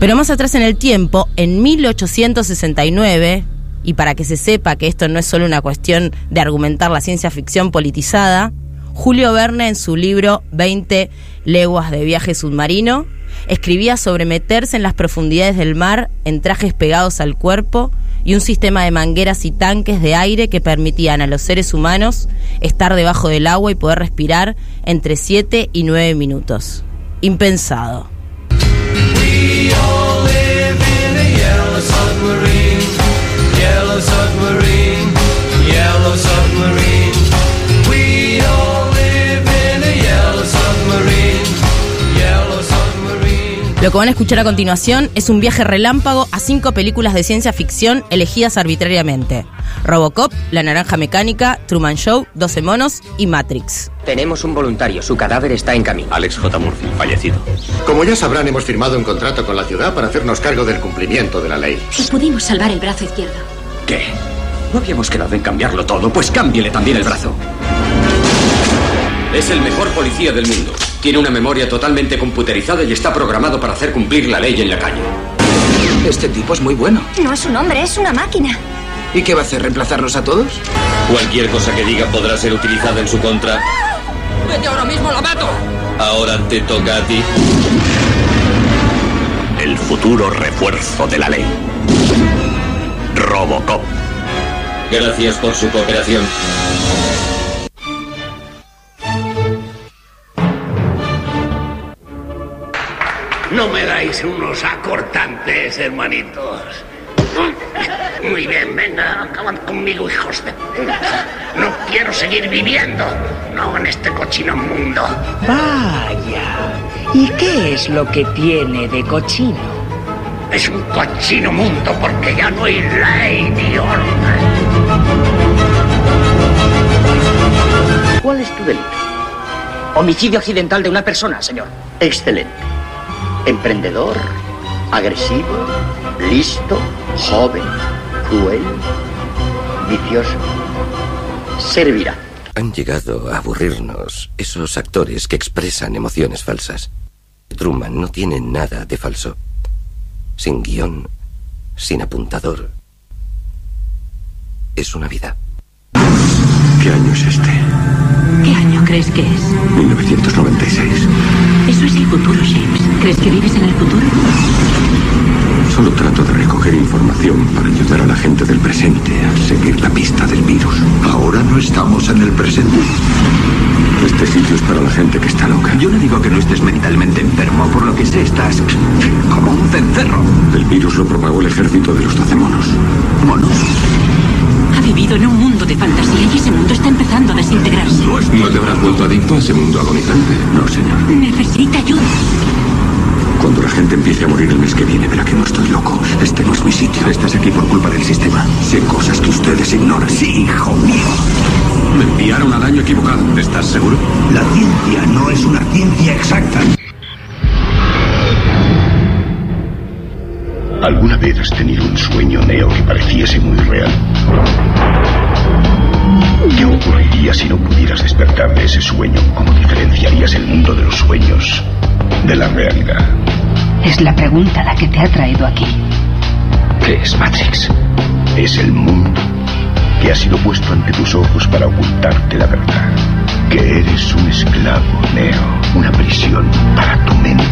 [SPEAKER 4] Pero más atrás en el tiempo, en 1869, y para que se sepa que esto no es solo una cuestión de argumentar la ciencia ficción politizada, Julio Verne en su libro 20 leguas de viaje submarino escribía sobre meterse en las profundidades del mar en trajes pegados al cuerpo y un sistema de mangueras y tanques de aire que permitían a los seres humanos estar debajo del agua y poder respirar entre 7 y 9 minutos. Impensado. Lo que van a escuchar a continuación es un viaje relámpago a cinco películas de ciencia ficción elegidas arbitrariamente. Robocop, La Naranja Mecánica, Truman Show, 12 Monos y Matrix.
[SPEAKER 11] Tenemos un voluntario, su cadáver está en camino.
[SPEAKER 12] Alex J. Murphy, fallecido. Como ya sabrán, hemos firmado un contrato con la ciudad para hacernos cargo del cumplimiento de la ley.
[SPEAKER 13] Si pudimos salvar el brazo izquierdo.
[SPEAKER 12] ¿Qué? ¿No habíamos quedado en cambiarlo todo? Pues cámbiele también el brazo.
[SPEAKER 14] Es el mejor policía del mundo. Tiene una memoria totalmente computerizada y está programado para hacer cumplir la ley en la calle.
[SPEAKER 11] Este tipo es muy bueno.
[SPEAKER 13] No es un hombre, es una máquina.
[SPEAKER 11] ¿Y qué va a hacer? ¿Reemplazarnos a todos?
[SPEAKER 14] Cualquier cosa que diga podrá ser utilizada en su contra.
[SPEAKER 11] ¡Vete ahora mismo, la mato!
[SPEAKER 14] Ahora te toca a ti.
[SPEAKER 12] El futuro refuerzo de la ley. Robocop.
[SPEAKER 14] Gracias por su cooperación.
[SPEAKER 15] No me dais unos acortantes, hermanitos. Muy bien, venga, acaban conmigo, hijos de... No quiero seguir viviendo, no en este cochino mundo.
[SPEAKER 16] Vaya. ¿Y qué es lo que tiene de cochino?
[SPEAKER 15] Es un cochino mundo porque ya no hay ley ni orden.
[SPEAKER 11] ¿Cuál es tu delito? Homicidio accidental de una persona, señor.
[SPEAKER 15] Excelente. Emprendedor, agresivo, listo, joven, cruel, vicioso. Servirá.
[SPEAKER 17] Han llegado a aburrirnos esos actores que expresan emociones falsas. Truman no tiene nada de falso. Sin guion, sin apuntador. Es una vida.
[SPEAKER 12] ¿Qué año es este?
[SPEAKER 16] ¿Qué año crees que es?
[SPEAKER 12] 1996.
[SPEAKER 16] Eso es el futuro, James. ¿Crees que vives en el futuro?
[SPEAKER 18] Solo trato de recoger información para ayudar a la gente del presente a seguir la pista del virus. Ahora no estamos en el presente. Este sitio es para la gente que está loca.
[SPEAKER 19] Yo no digo que no estés mentalmente enfermo, por lo que sé estás como un cencerro.
[SPEAKER 18] El virus lo propagó el ejército de los doce monos.
[SPEAKER 19] ¿Monos?
[SPEAKER 20] Ha vivido en un mundo de fantasía y ese mundo está empezando a desintegrarse.
[SPEAKER 18] ¿No te habrás vuelto adicto a ese mundo agonizante?
[SPEAKER 19] No, señor.
[SPEAKER 20] Necesita ayuda.
[SPEAKER 18] Cuando la gente empiece a morir el mes que viene, verá que no estoy loco. Este no es mi sitio.
[SPEAKER 19] Estás aquí por culpa del sistema.
[SPEAKER 18] Sé cosas que ustedes ignoran.
[SPEAKER 19] Sí, hijo mío.
[SPEAKER 18] Me enviaron al año equivocado.
[SPEAKER 19] ¿Estás seguro? La ciencia no es una ciencia exacta.
[SPEAKER 21] ¿Alguna vez has tenido un sueño, Neo, que pareciese muy real? ¿Qué ocurriría si no pudieras despertar de ese sueño? ¿Cómo diferenciarías el mundo de los sueños de la realidad?
[SPEAKER 20] Es la pregunta la que te ha traído aquí.
[SPEAKER 21] ¿Qué es Matrix? Es el mundo que ha sido puesto ante tus ojos para ocultarte la verdad. Que eres un esclavo, Neo, una prisión para tu mente.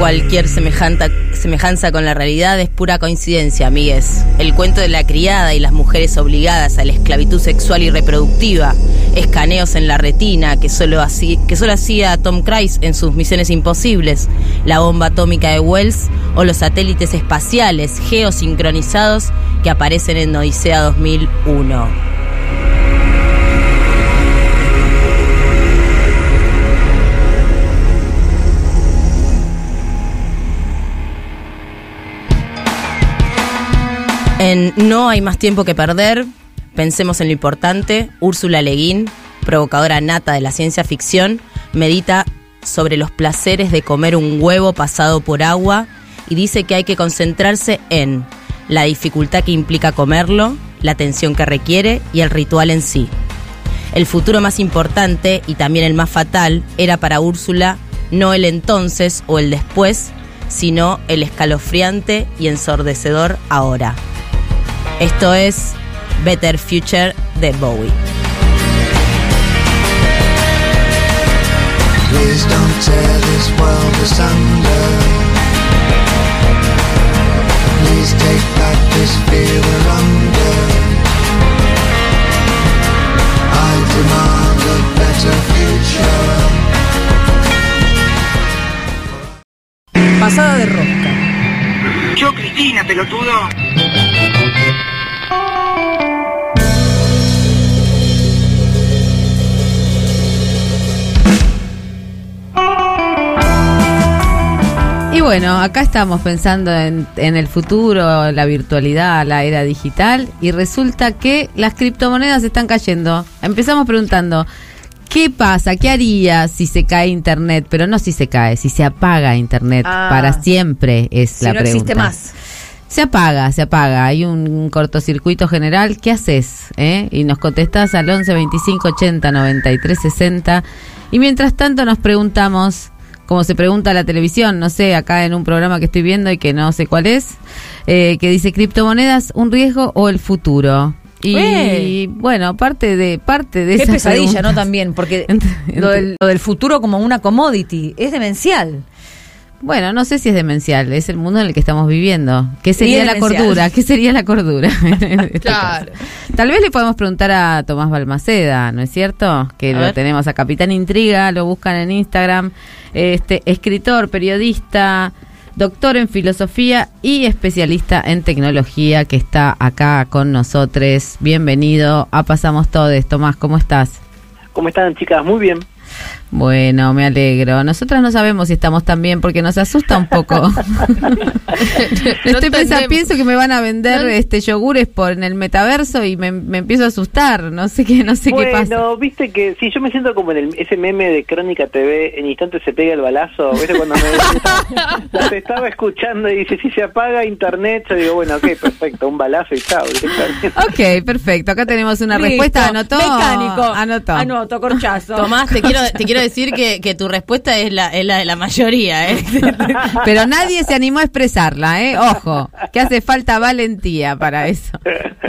[SPEAKER 4] Cualquier semejanza con la realidad es pura coincidencia, amigues. El cuento de la criada y las mujeres obligadas a la esclavitud sexual y reproductiva, escaneos en la retina que solo, hací- que solo hacía Tom Cruise en sus misiones imposibles, la bomba atómica de Wells o los satélites espaciales geosincronizados que aparecen en Odisea 2001. En No hay más tiempo que perder, pensemos en lo importante, Úrsula Leguín, provocadora nata de la ciencia ficción, medita sobre los placeres de comer un huevo pasado por agua y dice que hay que concentrarse en la dificultad que implica comerlo, la atención que requiere y el ritual en sí. El futuro más importante y también el más fatal era para Úrsula no el entonces o el después, sino el escalofriante y ensordecedor ahora. Esto es Better Future de Bowie.
[SPEAKER 7] Please don't tear this world asunder. Please take back this fear we're under. I demand a better future.
[SPEAKER 3] Pasada de rosca.
[SPEAKER 16] Yo, Cristina, pelotudo.
[SPEAKER 2] Y bueno, acá estamos pensando en, en el futuro, la virtualidad, la era digital, y resulta que las criptomonedas están cayendo. Empezamos preguntando, ¿qué pasa? ¿Qué haría si se cae Internet? Pero no si se cae, si se apaga Internet
[SPEAKER 3] Ah.
[SPEAKER 2] para siempre es
[SPEAKER 3] Si
[SPEAKER 2] la
[SPEAKER 3] no
[SPEAKER 2] pregunta.
[SPEAKER 3] existe más.
[SPEAKER 2] Se apaga, se apaga. Hay un cortocircuito general. ¿Qué haces? eh? Y nos contestás al 11 25 80 93 60. Y mientras tanto nos preguntamos, como se pregunta la televisión, no sé, acá en un programa que estoy viendo y que no sé cuál es, eh, que dice criptomonedas, un riesgo o el futuro. Y bueno, parte de parte de
[SPEAKER 3] Qué
[SPEAKER 2] esa
[SPEAKER 3] pesadilla, ¿no? También, porque lo, del, lo del futuro como una commodity es demencial.
[SPEAKER 2] Bueno, no sé si es demencial, es el mundo en el que estamos viviendo. ¿Qué sería la cordura? ¿Qué sería la cordura? este
[SPEAKER 5] Claro.
[SPEAKER 2] Tal vez le podemos preguntar a Tomás Balmaceda, ¿no es cierto? Que
[SPEAKER 4] A
[SPEAKER 2] lo
[SPEAKER 4] ver.
[SPEAKER 2] tenemos a Capitán Intriga, lo buscan en Instagram. Este, escritor, periodista, doctor en filosofía y especialista en tecnología que está acá con nosotros. Bienvenido a Pasamos Todes. Tomás, ¿cómo estás?
[SPEAKER 22] ¿Cómo están, chicas? Muy bien.
[SPEAKER 2] Bueno, me alegro. Nosotras no sabemos si estamos tan bien porque nos asusta un poco. Estoy pensando, pienso que me van a vender este yogures por en el metaverso y me, me empiezo a asustar. No sé qué, no sé qué pasa.
[SPEAKER 22] Bueno, viste que si yo me siento como en el, ese meme de Crónica TV, en instante se pega el balazo, ¿viste? Cuando me los estaba escuchando y dice, si se apaga internet, yo digo, bueno, ok, perfecto, un balazo y chao.
[SPEAKER 2] Ok, perfecto. Acá tenemos una
[SPEAKER 3] Listo.
[SPEAKER 2] respuesta. ¿Anotó?
[SPEAKER 3] Mecánico.
[SPEAKER 2] Anotó.
[SPEAKER 3] Anoto, corchazo.
[SPEAKER 4] Tomás, te quiero, te quiero quiero decir que, que tu respuesta es la, es la de la mayoría, ¿eh?
[SPEAKER 2] Pero nadie se animó a expresarla, ¿eh? Ojo, que hace falta valentía para eso.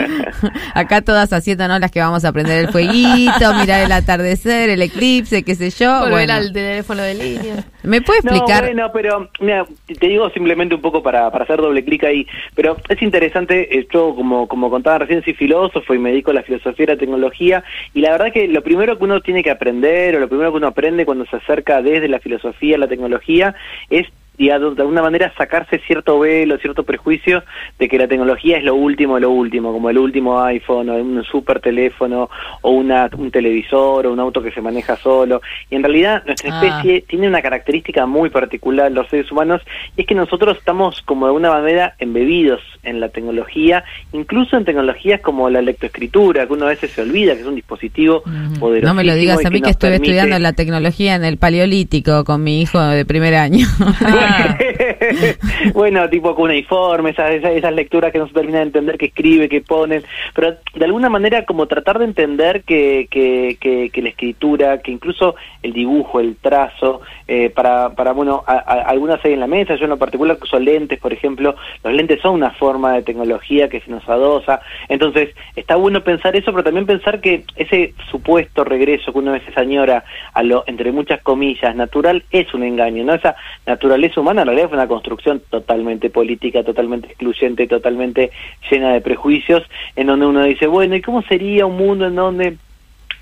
[SPEAKER 2] Acá todas haciéndonos las que vamos a prender el fueguito, mirar el atardecer, el eclipse, qué sé yo.
[SPEAKER 5] Volver
[SPEAKER 2] Bueno,
[SPEAKER 5] al teléfono de línea.
[SPEAKER 2] ¿me puede explicar?
[SPEAKER 22] No, bueno, pero mira, te digo simplemente un poco para, para hacer doble clic ahí, pero es interesante, eh, yo como, como contaba recién soy filósofo y me dedico a la filosofía y la tecnología, y la verdad que lo primero que uno tiene que aprender, o lo primero que uno aprende cuando se acerca desde la filosofía a la tecnología, es digamos, de alguna manera sacarse cierto velo, cierto prejuicio de que la tecnología es lo último de lo último, como el último iPhone o un super teléfono o una, un televisor o un auto que se maneja solo. Y en realidad nuestra
[SPEAKER 23] Ah.
[SPEAKER 22] especie tiene una característica muy particular, los seres humanos, y es que nosotros estamos como de una manera embebidos en la tecnología, incluso en tecnologías como la lectoescritura, que uno a veces se olvida que es un dispositivo poderosísimo.
[SPEAKER 2] No me lo digas
[SPEAKER 22] y
[SPEAKER 2] a mí que,
[SPEAKER 22] nos
[SPEAKER 2] estuve
[SPEAKER 22] permite-
[SPEAKER 2] estudiando la tecnología en el paleolítico con mi hijo de primer año.
[SPEAKER 22] bueno, tipo cuneiforme, esas, esas, esas lecturas que no se terminan de entender, que escribe, que ponen, pero de alguna manera como tratar de entender que, que, que, que la escritura, que incluso el dibujo, el trazo, eh, para, para, bueno, a- algunas hay en la mesa, yo en lo particular uso lentes, por ejemplo, los lentes son una forma de tecnología que se nos adosa, entonces está bueno pensar eso, pero también pensar que ese supuesto regreso que uno a veces añora a lo, entre muchas comillas, natural, es un engaño, ¿no? Esa naturaleza humana en realidad fue una construcción totalmente política, totalmente excluyente, totalmente llena de prejuicios, en donde uno dice, bueno, ¿y cómo sería un mundo en donde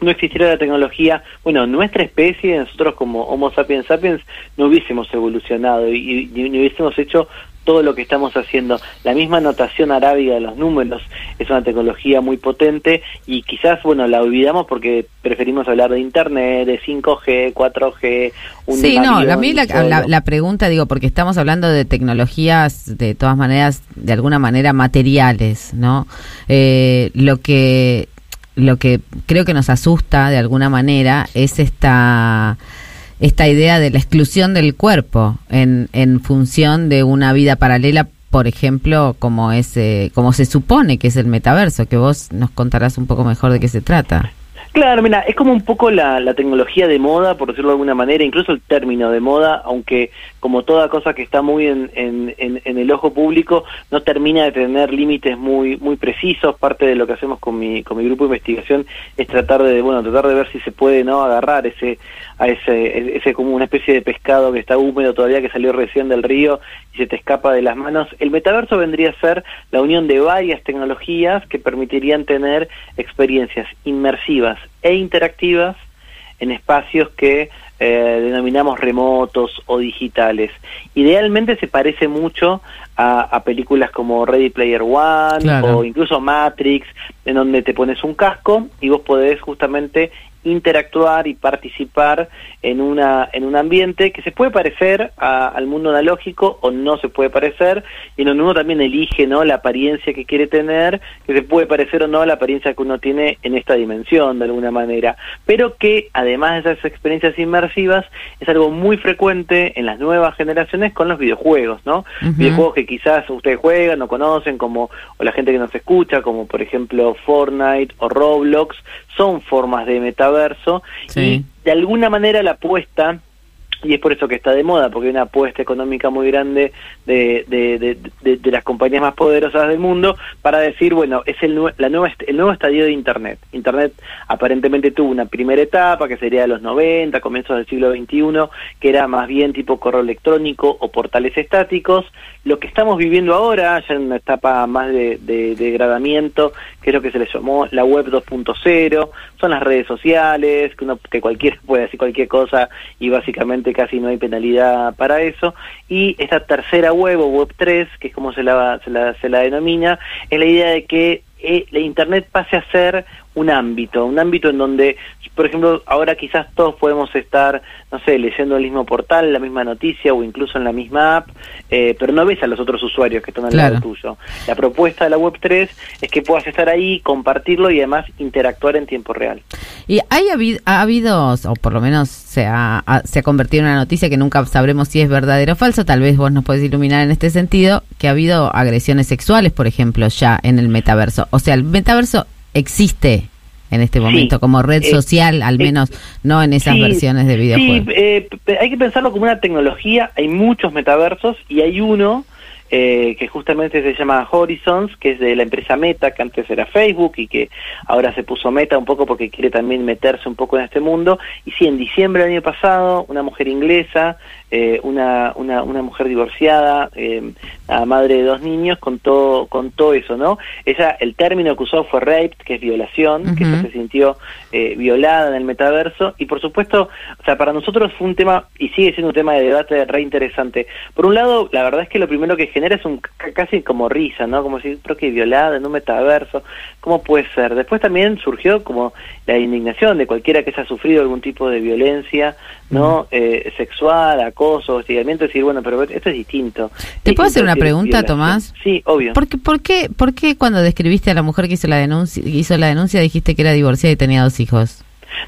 [SPEAKER 22] no existiera la tecnología, bueno, nuestra especie, nosotros como Homo sapiens sapiens, no hubiésemos evolucionado y, y- y no hubiésemos hecho todo lo que estamos haciendo. La misma notación arábiga de los números es una tecnología muy potente y quizás, bueno, la olvidamos porque preferimos hablar de Internet, de 5G, 4G, un
[SPEAKER 2] Sí, no, a mí la- la pregunta, digo, porque estamos hablando de tecnologías, de todas maneras, de alguna manera materiales, ¿no? Eh, lo que lo que creo que nos asusta de alguna manera es esta esta idea de la exclusión del cuerpo en, en función de una vida paralela por ejemplo como es eh, como se supone que es el metaverso que vos nos contarás un poco mejor de qué se trata
[SPEAKER 22] Claro, mira, es como un poco la, la tecnología de moda, por decirlo de alguna manera, incluso el término de moda, aunque como toda cosa que está muy en, en, el ojo público, no termina de tener límites muy muy precisos. Parte de lo que hacemos con mi, con mi grupo de investigación es tratar de, bueno, tratar de ver si se puede no agarrar ese a ese, ese como una especie de pescado que está húmedo todavía, que salió recién del río y se te escapa de las manos. El metaverso vendría a ser la unión de varias tecnologías que permitirían tener experiencias inmersivas e interactivas en espacios que eh, denominamos remotos o digitales. Idealmente se parece mucho a, a películas como Ready Player One
[SPEAKER 23] Claro.
[SPEAKER 22] o incluso Matrix, en donde te pones un casco y vos podés justamente interactuar y participar en una en un ambiente que se puede parecer a- al mundo analógico o no se puede parecer y en donde uno también elige no la apariencia que quiere tener que se puede parecer o no a la apariencia que uno tiene en esta dimensión de alguna manera. Pero que además de esas experiencias inmersivas es algo muy frecuente en las nuevas generaciones con los videojuegos no videojuegos que quizás ustedes juegan o conocen como o la gente que nos escucha como por ejemplo Fortnite o Roblox son formas de metaverso
[SPEAKER 2] Sí.
[SPEAKER 22] y de alguna manera la apuesta y es por eso que está de moda, porque hay una apuesta económica muy grande de, de, de, de- las compañías más poderosas del mundo para decir, bueno, es el, la nueva, el nuevo estadio de Internet. Internet aparentemente tuvo una primera etapa, que sería de los 90, comienzos del siglo XXI, que era más bien tipo correo electrónico o portales estáticos. Lo que estamos viviendo ahora, ya en una etapa más de degradamiento, que es lo que se le llamó la web 2.0, son las redes sociales, que, uno, que cualquiera puede decir cualquier cosa y básicamente casi no hay penalidad para eso. Y esta tercera web web 3, que es como se la, se la, se la denomina, es la idea de que eh, la Internet pase a ser un ámbito, un ámbito en donde, por ejemplo, ahora quizás todos podemos estar, no sé, leyendo el mismo portal, la misma noticia o incluso en la misma app, eh, pero no ves a los otros usuarios que están al
[SPEAKER 2] Claro.
[SPEAKER 22] lado tuyo. La propuesta de la Web3 es que puedas estar ahí, compartirlo y además interactuar en tiempo real.
[SPEAKER 2] Y hay habido, ha habido, o por lo menos se ha, ha- se ha convertido en una noticia que nunca sabremos si es verdadero o falso, tal vez vos nos podés iluminar en este sentido, que ha habido agresiones sexuales, por ejemplo, ya en el metaverso. O sea, el metaverso existe. en este
[SPEAKER 22] Sí.
[SPEAKER 2] momento como red
[SPEAKER 22] Eh,
[SPEAKER 2] social, al
[SPEAKER 22] eh,
[SPEAKER 2] menos no en esas
[SPEAKER 22] Sí,
[SPEAKER 2] versiones de videojuegos.
[SPEAKER 22] Sí, eh, hay que pensarlo como una tecnología. Hay muchos metaversos y hay uno eh, que justamente se llama Horizons, que es de la empresa Meta, que antes era Facebook y que ahora se puso Meta un poco porque quiere también meterse un poco en este mundo. Y sí, en diciembre del año pasado, una mujer inglesa, eh, una, una, una mujer divorciada, eh, la madre de dos niños, contó, contó eso, ¿no? Ella, el término que usó fue raped, que es violación, que ella se sintió eh, violada en el metaverso y por supuesto, o sea, para nosotros fue un tema y sigue siendo un tema de debate re interesante. Por un lado, la verdad es que lo primero que genera es un casi como risa, ¿no? Como si, pero que violada en un metaverso, ¿cómo puede ser? Después también surgió como la indignación de cualquiera que haya sufrido algún tipo de violencia, ¿no? Eh, sexual, acoso, hostigamiento, decir, bueno, pero esto es distinto.
[SPEAKER 2] ¿Te puedo hacer una pregunta. Tomás?
[SPEAKER 22] Sí, obvio.
[SPEAKER 2] ¿Por qué, por, qué, ¿Por qué cuando describiste a la mujer que hizo la denuncia, hizo la denuncia dijiste que era divorciada y tenía dos hijos?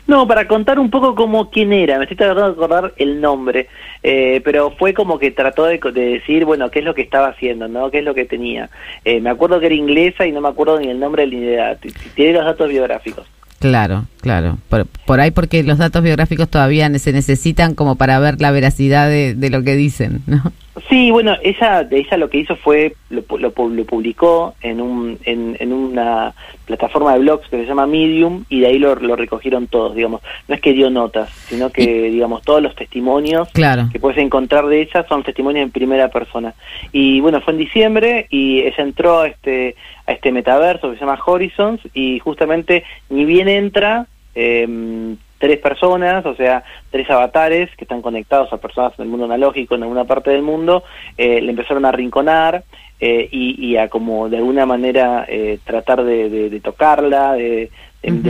[SPEAKER 22] No, para contar un poco como quién era, me estoy tratando de acordar el nombre, eh, pero fue como que trató de, de decir, bueno, qué es lo que estaba haciendo, ¿no? ¿Qué es lo que tenía? Eh, me acuerdo que era inglesa y no me acuerdo ni el nombre ni de edad. Tiene los datos biográficos.
[SPEAKER 2] Claro, claro. Por, por ahí porque los datos biográficos todavía se necesitan como para ver la veracidad de, de lo que dicen, ¿no?
[SPEAKER 22] Sí, bueno, ella, ella lo que hizo fue, lo, lo, lo publicó en, un, en, en una plataforma de blogs que se llama Medium y de ahí lo, lo recogieron todos, digamos. No es que dio notas, sino que, digamos, todos los testimonios
[SPEAKER 2] Claro.
[SPEAKER 22] que puedes encontrar de ella son testimonios en primera persona. Y bueno, fue en diciembre y ella entró a este, a este metaverso que se llama Horizons y justamente ni bien entra, eh, tres personas, o sea, tres avatares que están conectados a personas en el mundo analógico en alguna parte del mundo, eh, le empezaron a arrinconar eh, y, y a como de alguna manera eh, tratar de, de- de tocarla, de,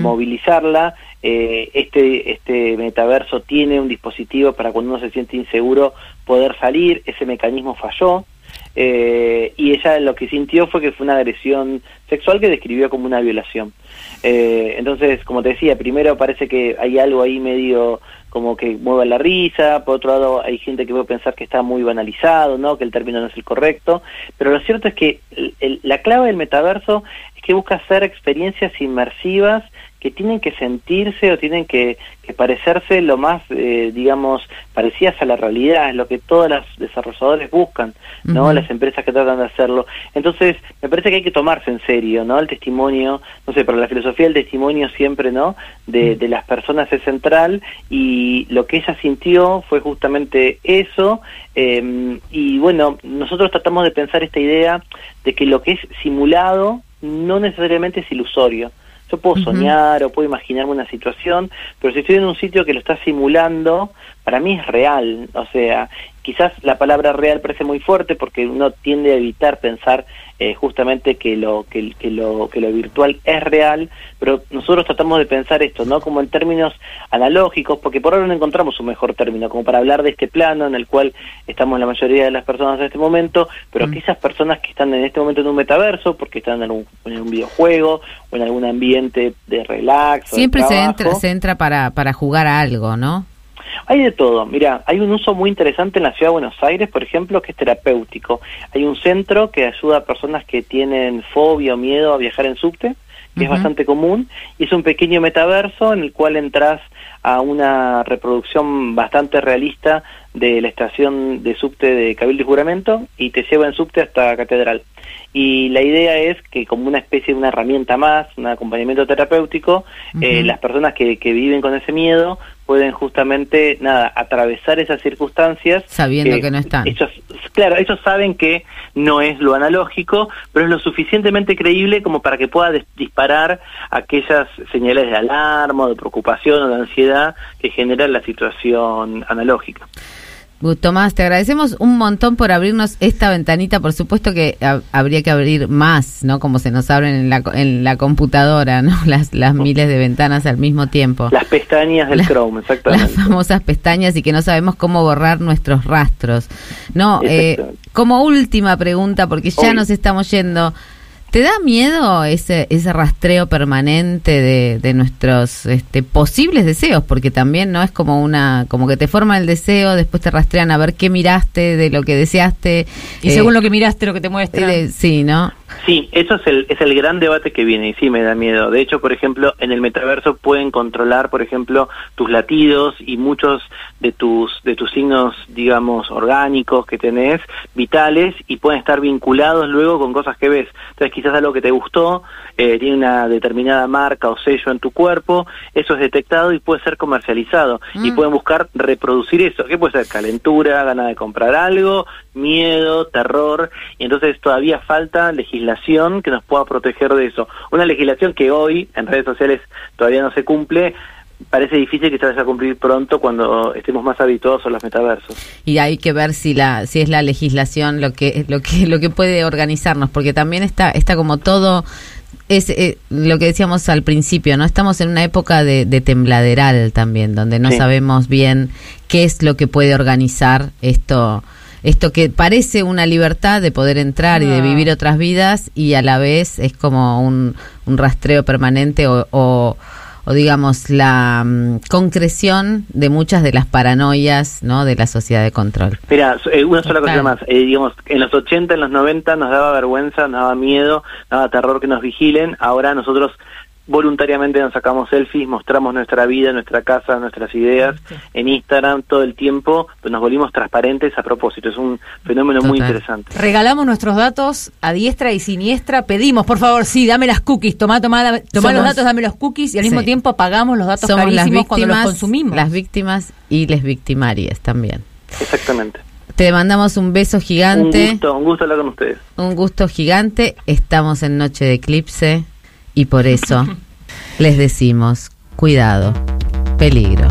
[SPEAKER 22] movilizarla. Eh, este, este metaverso tiene un dispositivo para cuando uno se siente inseguro poder salir, ese mecanismo falló. Eh, y ella lo que sintió fue que fue una agresión sexual que describió como una violación. Eh, entonces, como te decía, primero parece que hay algo ahí medio como que mueve la risa, por otro lado hay gente que puede pensar que está muy banalizado, ¿no? que el término no es el correcto, pero lo cierto es que la clave del metaverso es que busca hacer experiencias inmersivas que tienen que sentirse o tienen que, que parecerse lo más, eh, digamos, parecidas a la realidad, es lo que todos los desarrolladores buscan, ¿no? Las empresas que tratan de hacerlo. Entonces, me parece que hay que tomarse en serio, ¿no? El testimonio, no sé, pero la filosofía del testimonio siempre, ¿no? De, de las personas es central y lo que ella sintió fue justamente eso. eh, y bueno, nosotros tratamos de pensar esta idea de que lo que es simulado no necesariamente es ilusorio. Yo puedo soñar o puedo imaginarme una situación, pero si estoy en un sitio que lo está simulando, para mí es real. O sea, quizás la palabra real parece muy fuerte porque uno tiende a evitar pensar eh, justamente que lo que, que lo que lo virtual es real, pero nosotros tratamos de pensar esto, ¿no? Como en términos analógicos, porque por ahora no encontramos un mejor término como para hablar de este plano en el cual estamos la mayoría de las personas en este momento, pero
[SPEAKER 2] Mm.
[SPEAKER 22] que esas personas que están en este momento en un metaverso, porque están en, un videojuego o en algún ambiente de relax, o de
[SPEAKER 2] Siempre se entra, se entra para, para jugar a algo, ¿no?
[SPEAKER 22] Hay de todo. Mira, hay un uso muy interesante en la ciudad de Buenos Aires, por ejemplo, que es terapéutico. Hay un centro que ayuda a personas que tienen fobia o miedo a viajar en subte, que es bastante común, y es un pequeño metaverso en el cual entras a una reproducción bastante realista de la estación de subte de Cabildo y Juramento y te lleva en subte hasta Catedral. Y la idea es que como una especie de una herramienta más, un acompañamiento terapéutico, eh, las personas que, que viven con ese miedo pueden justamente, nada, atravesar esas circunstancias.
[SPEAKER 2] Sabiendo que no están.
[SPEAKER 22] Ellos, claro, ellos saben que no es lo analógico, pero es lo suficientemente creíble como para que pueda disparar aquellas señales de alarma, de preocupación o de ansiedad que genera la situación analógica.
[SPEAKER 2] Tomás, te agradecemos un montón por abrirnos esta ventanita. Por supuesto que ha- habría que abrir más, ¿no? Como se nos abren en la, en la computadora, ¿no? Las, las miles de ventanas al mismo tiempo.
[SPEAKER 22] Las pestañas del Chrome, exactamente.
[SPEAKER 2] Las famosas pestañas y que no sabemos cómo borrar nuestros rastros. No, eh, como última pregunta, porque ya nos estamos yendo. ¿Te da miedo ese, ese rastreo permanente de, de nuestros este, posibles deseos? Porque también no es como una, como que te forma el deseo, después te rastrean a ver qué miraste de lo que deseaste.
[SPEAKER 3] Y
[SPEAKER 2] eh,
[SPEAKER 3] según lo que miraste, lo que te muestra.
[SPEAKER 2] eh, sí, ¿no?
[SPEAKER 22] Sí, eso es el, es el gran debate que viene y sí me da miedo. De hecho, por ejemplo, en el metaverso pueden controlar, por ejemplo, tus latidos y muchos de tus de tus signos, digamos, orgánicos que tenés, vitales y pueden estar vinculados luego con cosas que ves. Entonces, quizás algo que te gustó eh, tiene una determinada marca o sello en tu cuerpo, eso es detectado y puede ser comercializado y
[SPEAKER 23] Mm.
[SPEAKER 22] pueden buscar reproducir eso. ¿Qué puede ser? Calentura, ganas de comprar algo, miedo, terror y entonces todavía falta legislación que nos pueda proteger de eso. Una legislación que hoy en redes sociales todavía no se cumple, parece difícil que se vaya a cumplir pronto cuando estemos más habituados a los metaversos.
[SPEAKER 2] y hay que ver si la si es la legislación lo que lo que lo que puede organizarnos porque también está está como todo es eh, lo que decíamos al principio no estamos en una época de, de tembladeral también donde no
[SPEAKER 22] Sí.
[SPEAKER 2] sabemos bien qué es lo que puede organizar esto esto que parece una libertad de poder entrar y de vivir otras vidas y a la vez es como un, un rastreo permanente o, o, o digamos la mm, concreción de muchas de las paranoias no de la sociedad de control
[SPEAKER 22] Mira, eh, una sola cosa más. Eh, digamos, en los 80, en los 90 nos daba vergüenza, nos daba miedo, nos daba terror que nos vigilen. Ahora nosotros voluntariamente nos sacamos selfies, mostramos nuestra vida, nuestra casa, nuestras ideas en Instagram todo el tiempo, pues nos volvimos transparentes a propósito. Es un fenómeno muy interesante.
[SPEAKER 3] Regalamos nuestros datos a diestra y siniestra. Pedimos, por favor, sí, dame las cookies. Tomá, tomá, dame- tomá
[SPEAKER 2] Somos-
[SPEAKER 3] los datos, dame los cookies. Y al mismo tiempo pagamos los datos
[SPEAKER 2] somos las
[SPEAKER 3] carísimos cuando los
[SPEAKER 2] víctimas
[SPEAKER 3] consumimos.
[SPEAKER 2] las víctimas y les victimarias también
[SPEAKER 22] Exactamente.
[SPEAKER 2] te mandamos un beso gigante
[SPEAKER 22] Un gusto, un gusto hablar con ustedes.
[SPEAKER 2] Un gusto gigante. Estamos en noche de eclipse y por eso les decimos cuidado, peligro,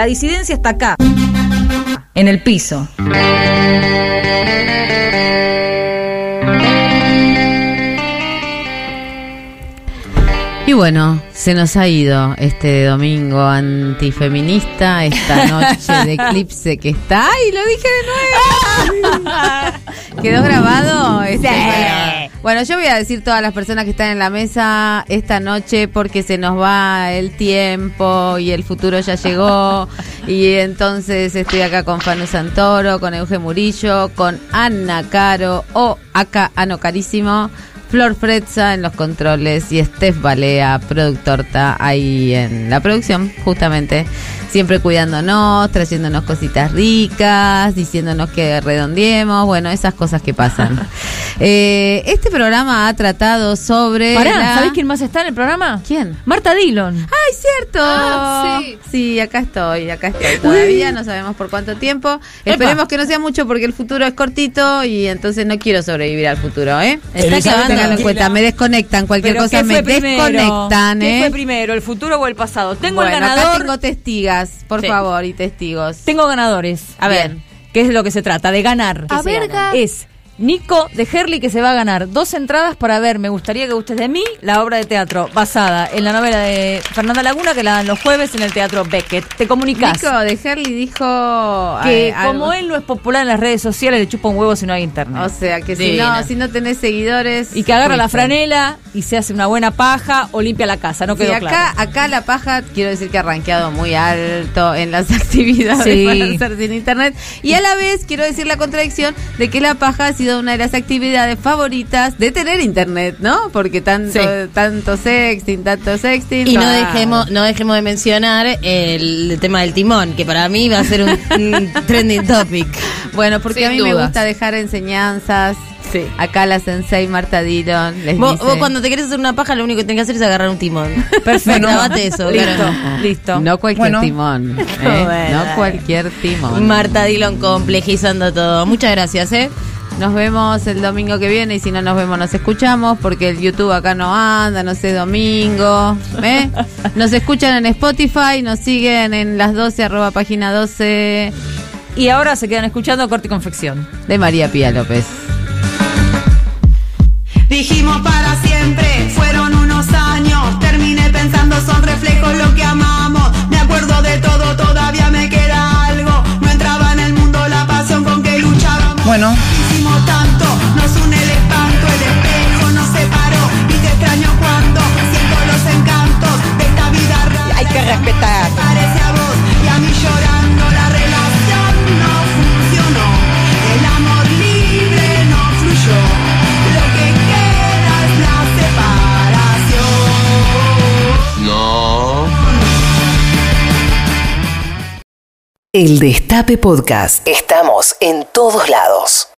[SPEAKER 3] La disidencia está acá, en el piso.
[SPEAKER 2] Y bueno, se nos ha ido este domingo antifeminista, esta noche de eclipse que está. ¡Ay, lo dije de nuevo! ¿Quedó grabado? Este, bueno. Bueno, yo voy a decir todas las personas que están en la mesa esta noche porque se nos va el tiempo y el futuro ya llegó. Y entonces estoy acá con Fanu Santoro, con Euge Murillo, con Ana Caro o acá Ano Carísimo. Flor Fretza en los controles y Steph Balea, productorta, ahí en la producción, justamente. Siempre cuidándonos, trayéndonos cositas ricas, diciéndonos que redondeemos, bueno, esas cosas que pasan. Eh, este programa ha tratado sobre.
[SPEAKER 3] Pará,
[SPEAKER 2] la-
[SPEAKER 3] ¿sabés quién más está en el programa?
[SPEAKER 2] ¿Quién?
[SPEAKER 3] Marta Dillon.
[SPEAKER 2] ¡Ay, cierto!
[SPEAKER 3] Ah,
[SPEAKER 2] sí. acá estoy, acá estoy todavía, no sabemos por cuánto tiempo. Esperemos que no sea mucho porque el futuro es cortito y entonces no quiero sobrevivir al futuro, ¿eh?
[SPEAKER 3] Está acabando.
[SPEAKER 2] En cuenta, me desconectan, cualquier cosa
[SPEAKER 3] ¿qué
[SPEAKER 2] me
[SPEAKER 3] primero?
[SPEAKER 2] desconectan,
[SPEAKER 3] ¿Qué
[SPEAKER 2] ¿eh?
[SPEAKER 3] fue primero, el futuro o el pasado? Tengo
[SPEAKER 2] bueno,
[SPEAKER 3] el
[SPEAKER 2] acá
[SPEAKER 3] ganador.
[SPEAKER 2] tengo por
[SPEAKER 3] Sí.
[SPEAKER 2] favor, y testigos.
[SPEAKER 3] Tengo ganadores. A ver,
[SPEAKER 2] Bien.
[SPEAKER 3] ¿qué es lo que se trata? De ganar.
[SPEAKER 2] A
[SPEAKER 3] ¿Qué se
[SPEAKER 2] verga.
[SPEAKER 3] gana? Es Nico de Herley que se va a ganar dos entradas para ver Me gustaría que gustes de mí, la obra de teatro basada en la novela de Fernanda Laguna que la dan los jueves en el Teatro Beckett. Te comunicas
[SPEAKER 2] Nico de Herley dijo
[SPEAKER 3] que
[SPEAKER 2] algo-
[SPEAKER 3] como él no es popular en las redes sociales le chupa un huevo si no hay internet.
[SPEAKER 2] O sea, que si no, si no tenés seguidores.
[SPEAKER 3] y que agarra la franela y se hace una buena paja o limpia la casa, no
[SPEAKER 2] Sí,
[SPEAKER 3] quedó
[SPEAKER 2] acá,
[SPEAKER 3] claro.
[SPEAKER 2] acá la paja, quiero decir que ha rankeado muy alto en las actividades
[SPEAKER 3] Sí.
[SPEAKER 2] para hacer sin internet. Y a la vez quiero decir la contradicción de que la paja ha sido sido una de las actividades favoritas de tener internet, ¿no? Porque tanto,
[SPEAKER 4] Sí.
[SPEAKER 2] tanto sexting, tanto sexting.
[SPEAKER 4] Y no
[SPEAKER 2] ah,
[SPEAKER 4] dejemos, no dejemos de mencionar el, tema del timón, que para mí va a ser un, un trending topic.
[SPEAKER 2] Bueno, porque
[SPEAKER 4] Sin
[SPEAKER 2] a mí me gusta dejar enseñanzas. Acá la sensei Marta Dillon les
[SPEAKER 4] Vos,
[SPEAKER 2] dice...
[SPEAKER 4] vos cuando te querés hacer una paja, lo único que tenés que hacer es agarrar un timón. Perfecto, grabate eso.
[SPEAKER 2] Listo,
[SPEAKER 4] claro.
[SPEAKER 2] listo. No cualquier
[SPEAKER 4] Bueno.
[SPEAKER 2] timón. ¿eh?
[SPEAKER 4] Bueno.
[SPEAKER 2] No cualquier timón.
[SPEAKER 4] Marta Dillon complejizando todo. Muchas gracias, ¿eh?
[SPEAKER 2] Nos vemos el domingo que viene y si no nos vemos nos escuchamos porque el YouTube acá no anda, no sé, domingo. ¿eh? Nos escuchan en Spotify, nos siguen en las 12 arroba página 12
[SPEAKER 3] Y ahora se quedan escuchando Corte y Confección.
[SPEAKER 2] de María Pía López.
[SPEAKER 24] Dijimos para siempre, fueron unos años. Terminé pensando, son reflejos lo que amamos. Me acuerdo de todo, todavía me queda algo. No entraba en el mundo la pasión con que luchábamos.
[SPEAKER 25] Bueno. Que respetar.
[SPEAKER 24] Parece a vos y a mí llorando la relación no funcionó. El amor libre no fluyó. Lo que queda es la separación.
[SPEAKER 26] No.
[SPEAKER 27] El Destape Podcast. Estamos en todos lados.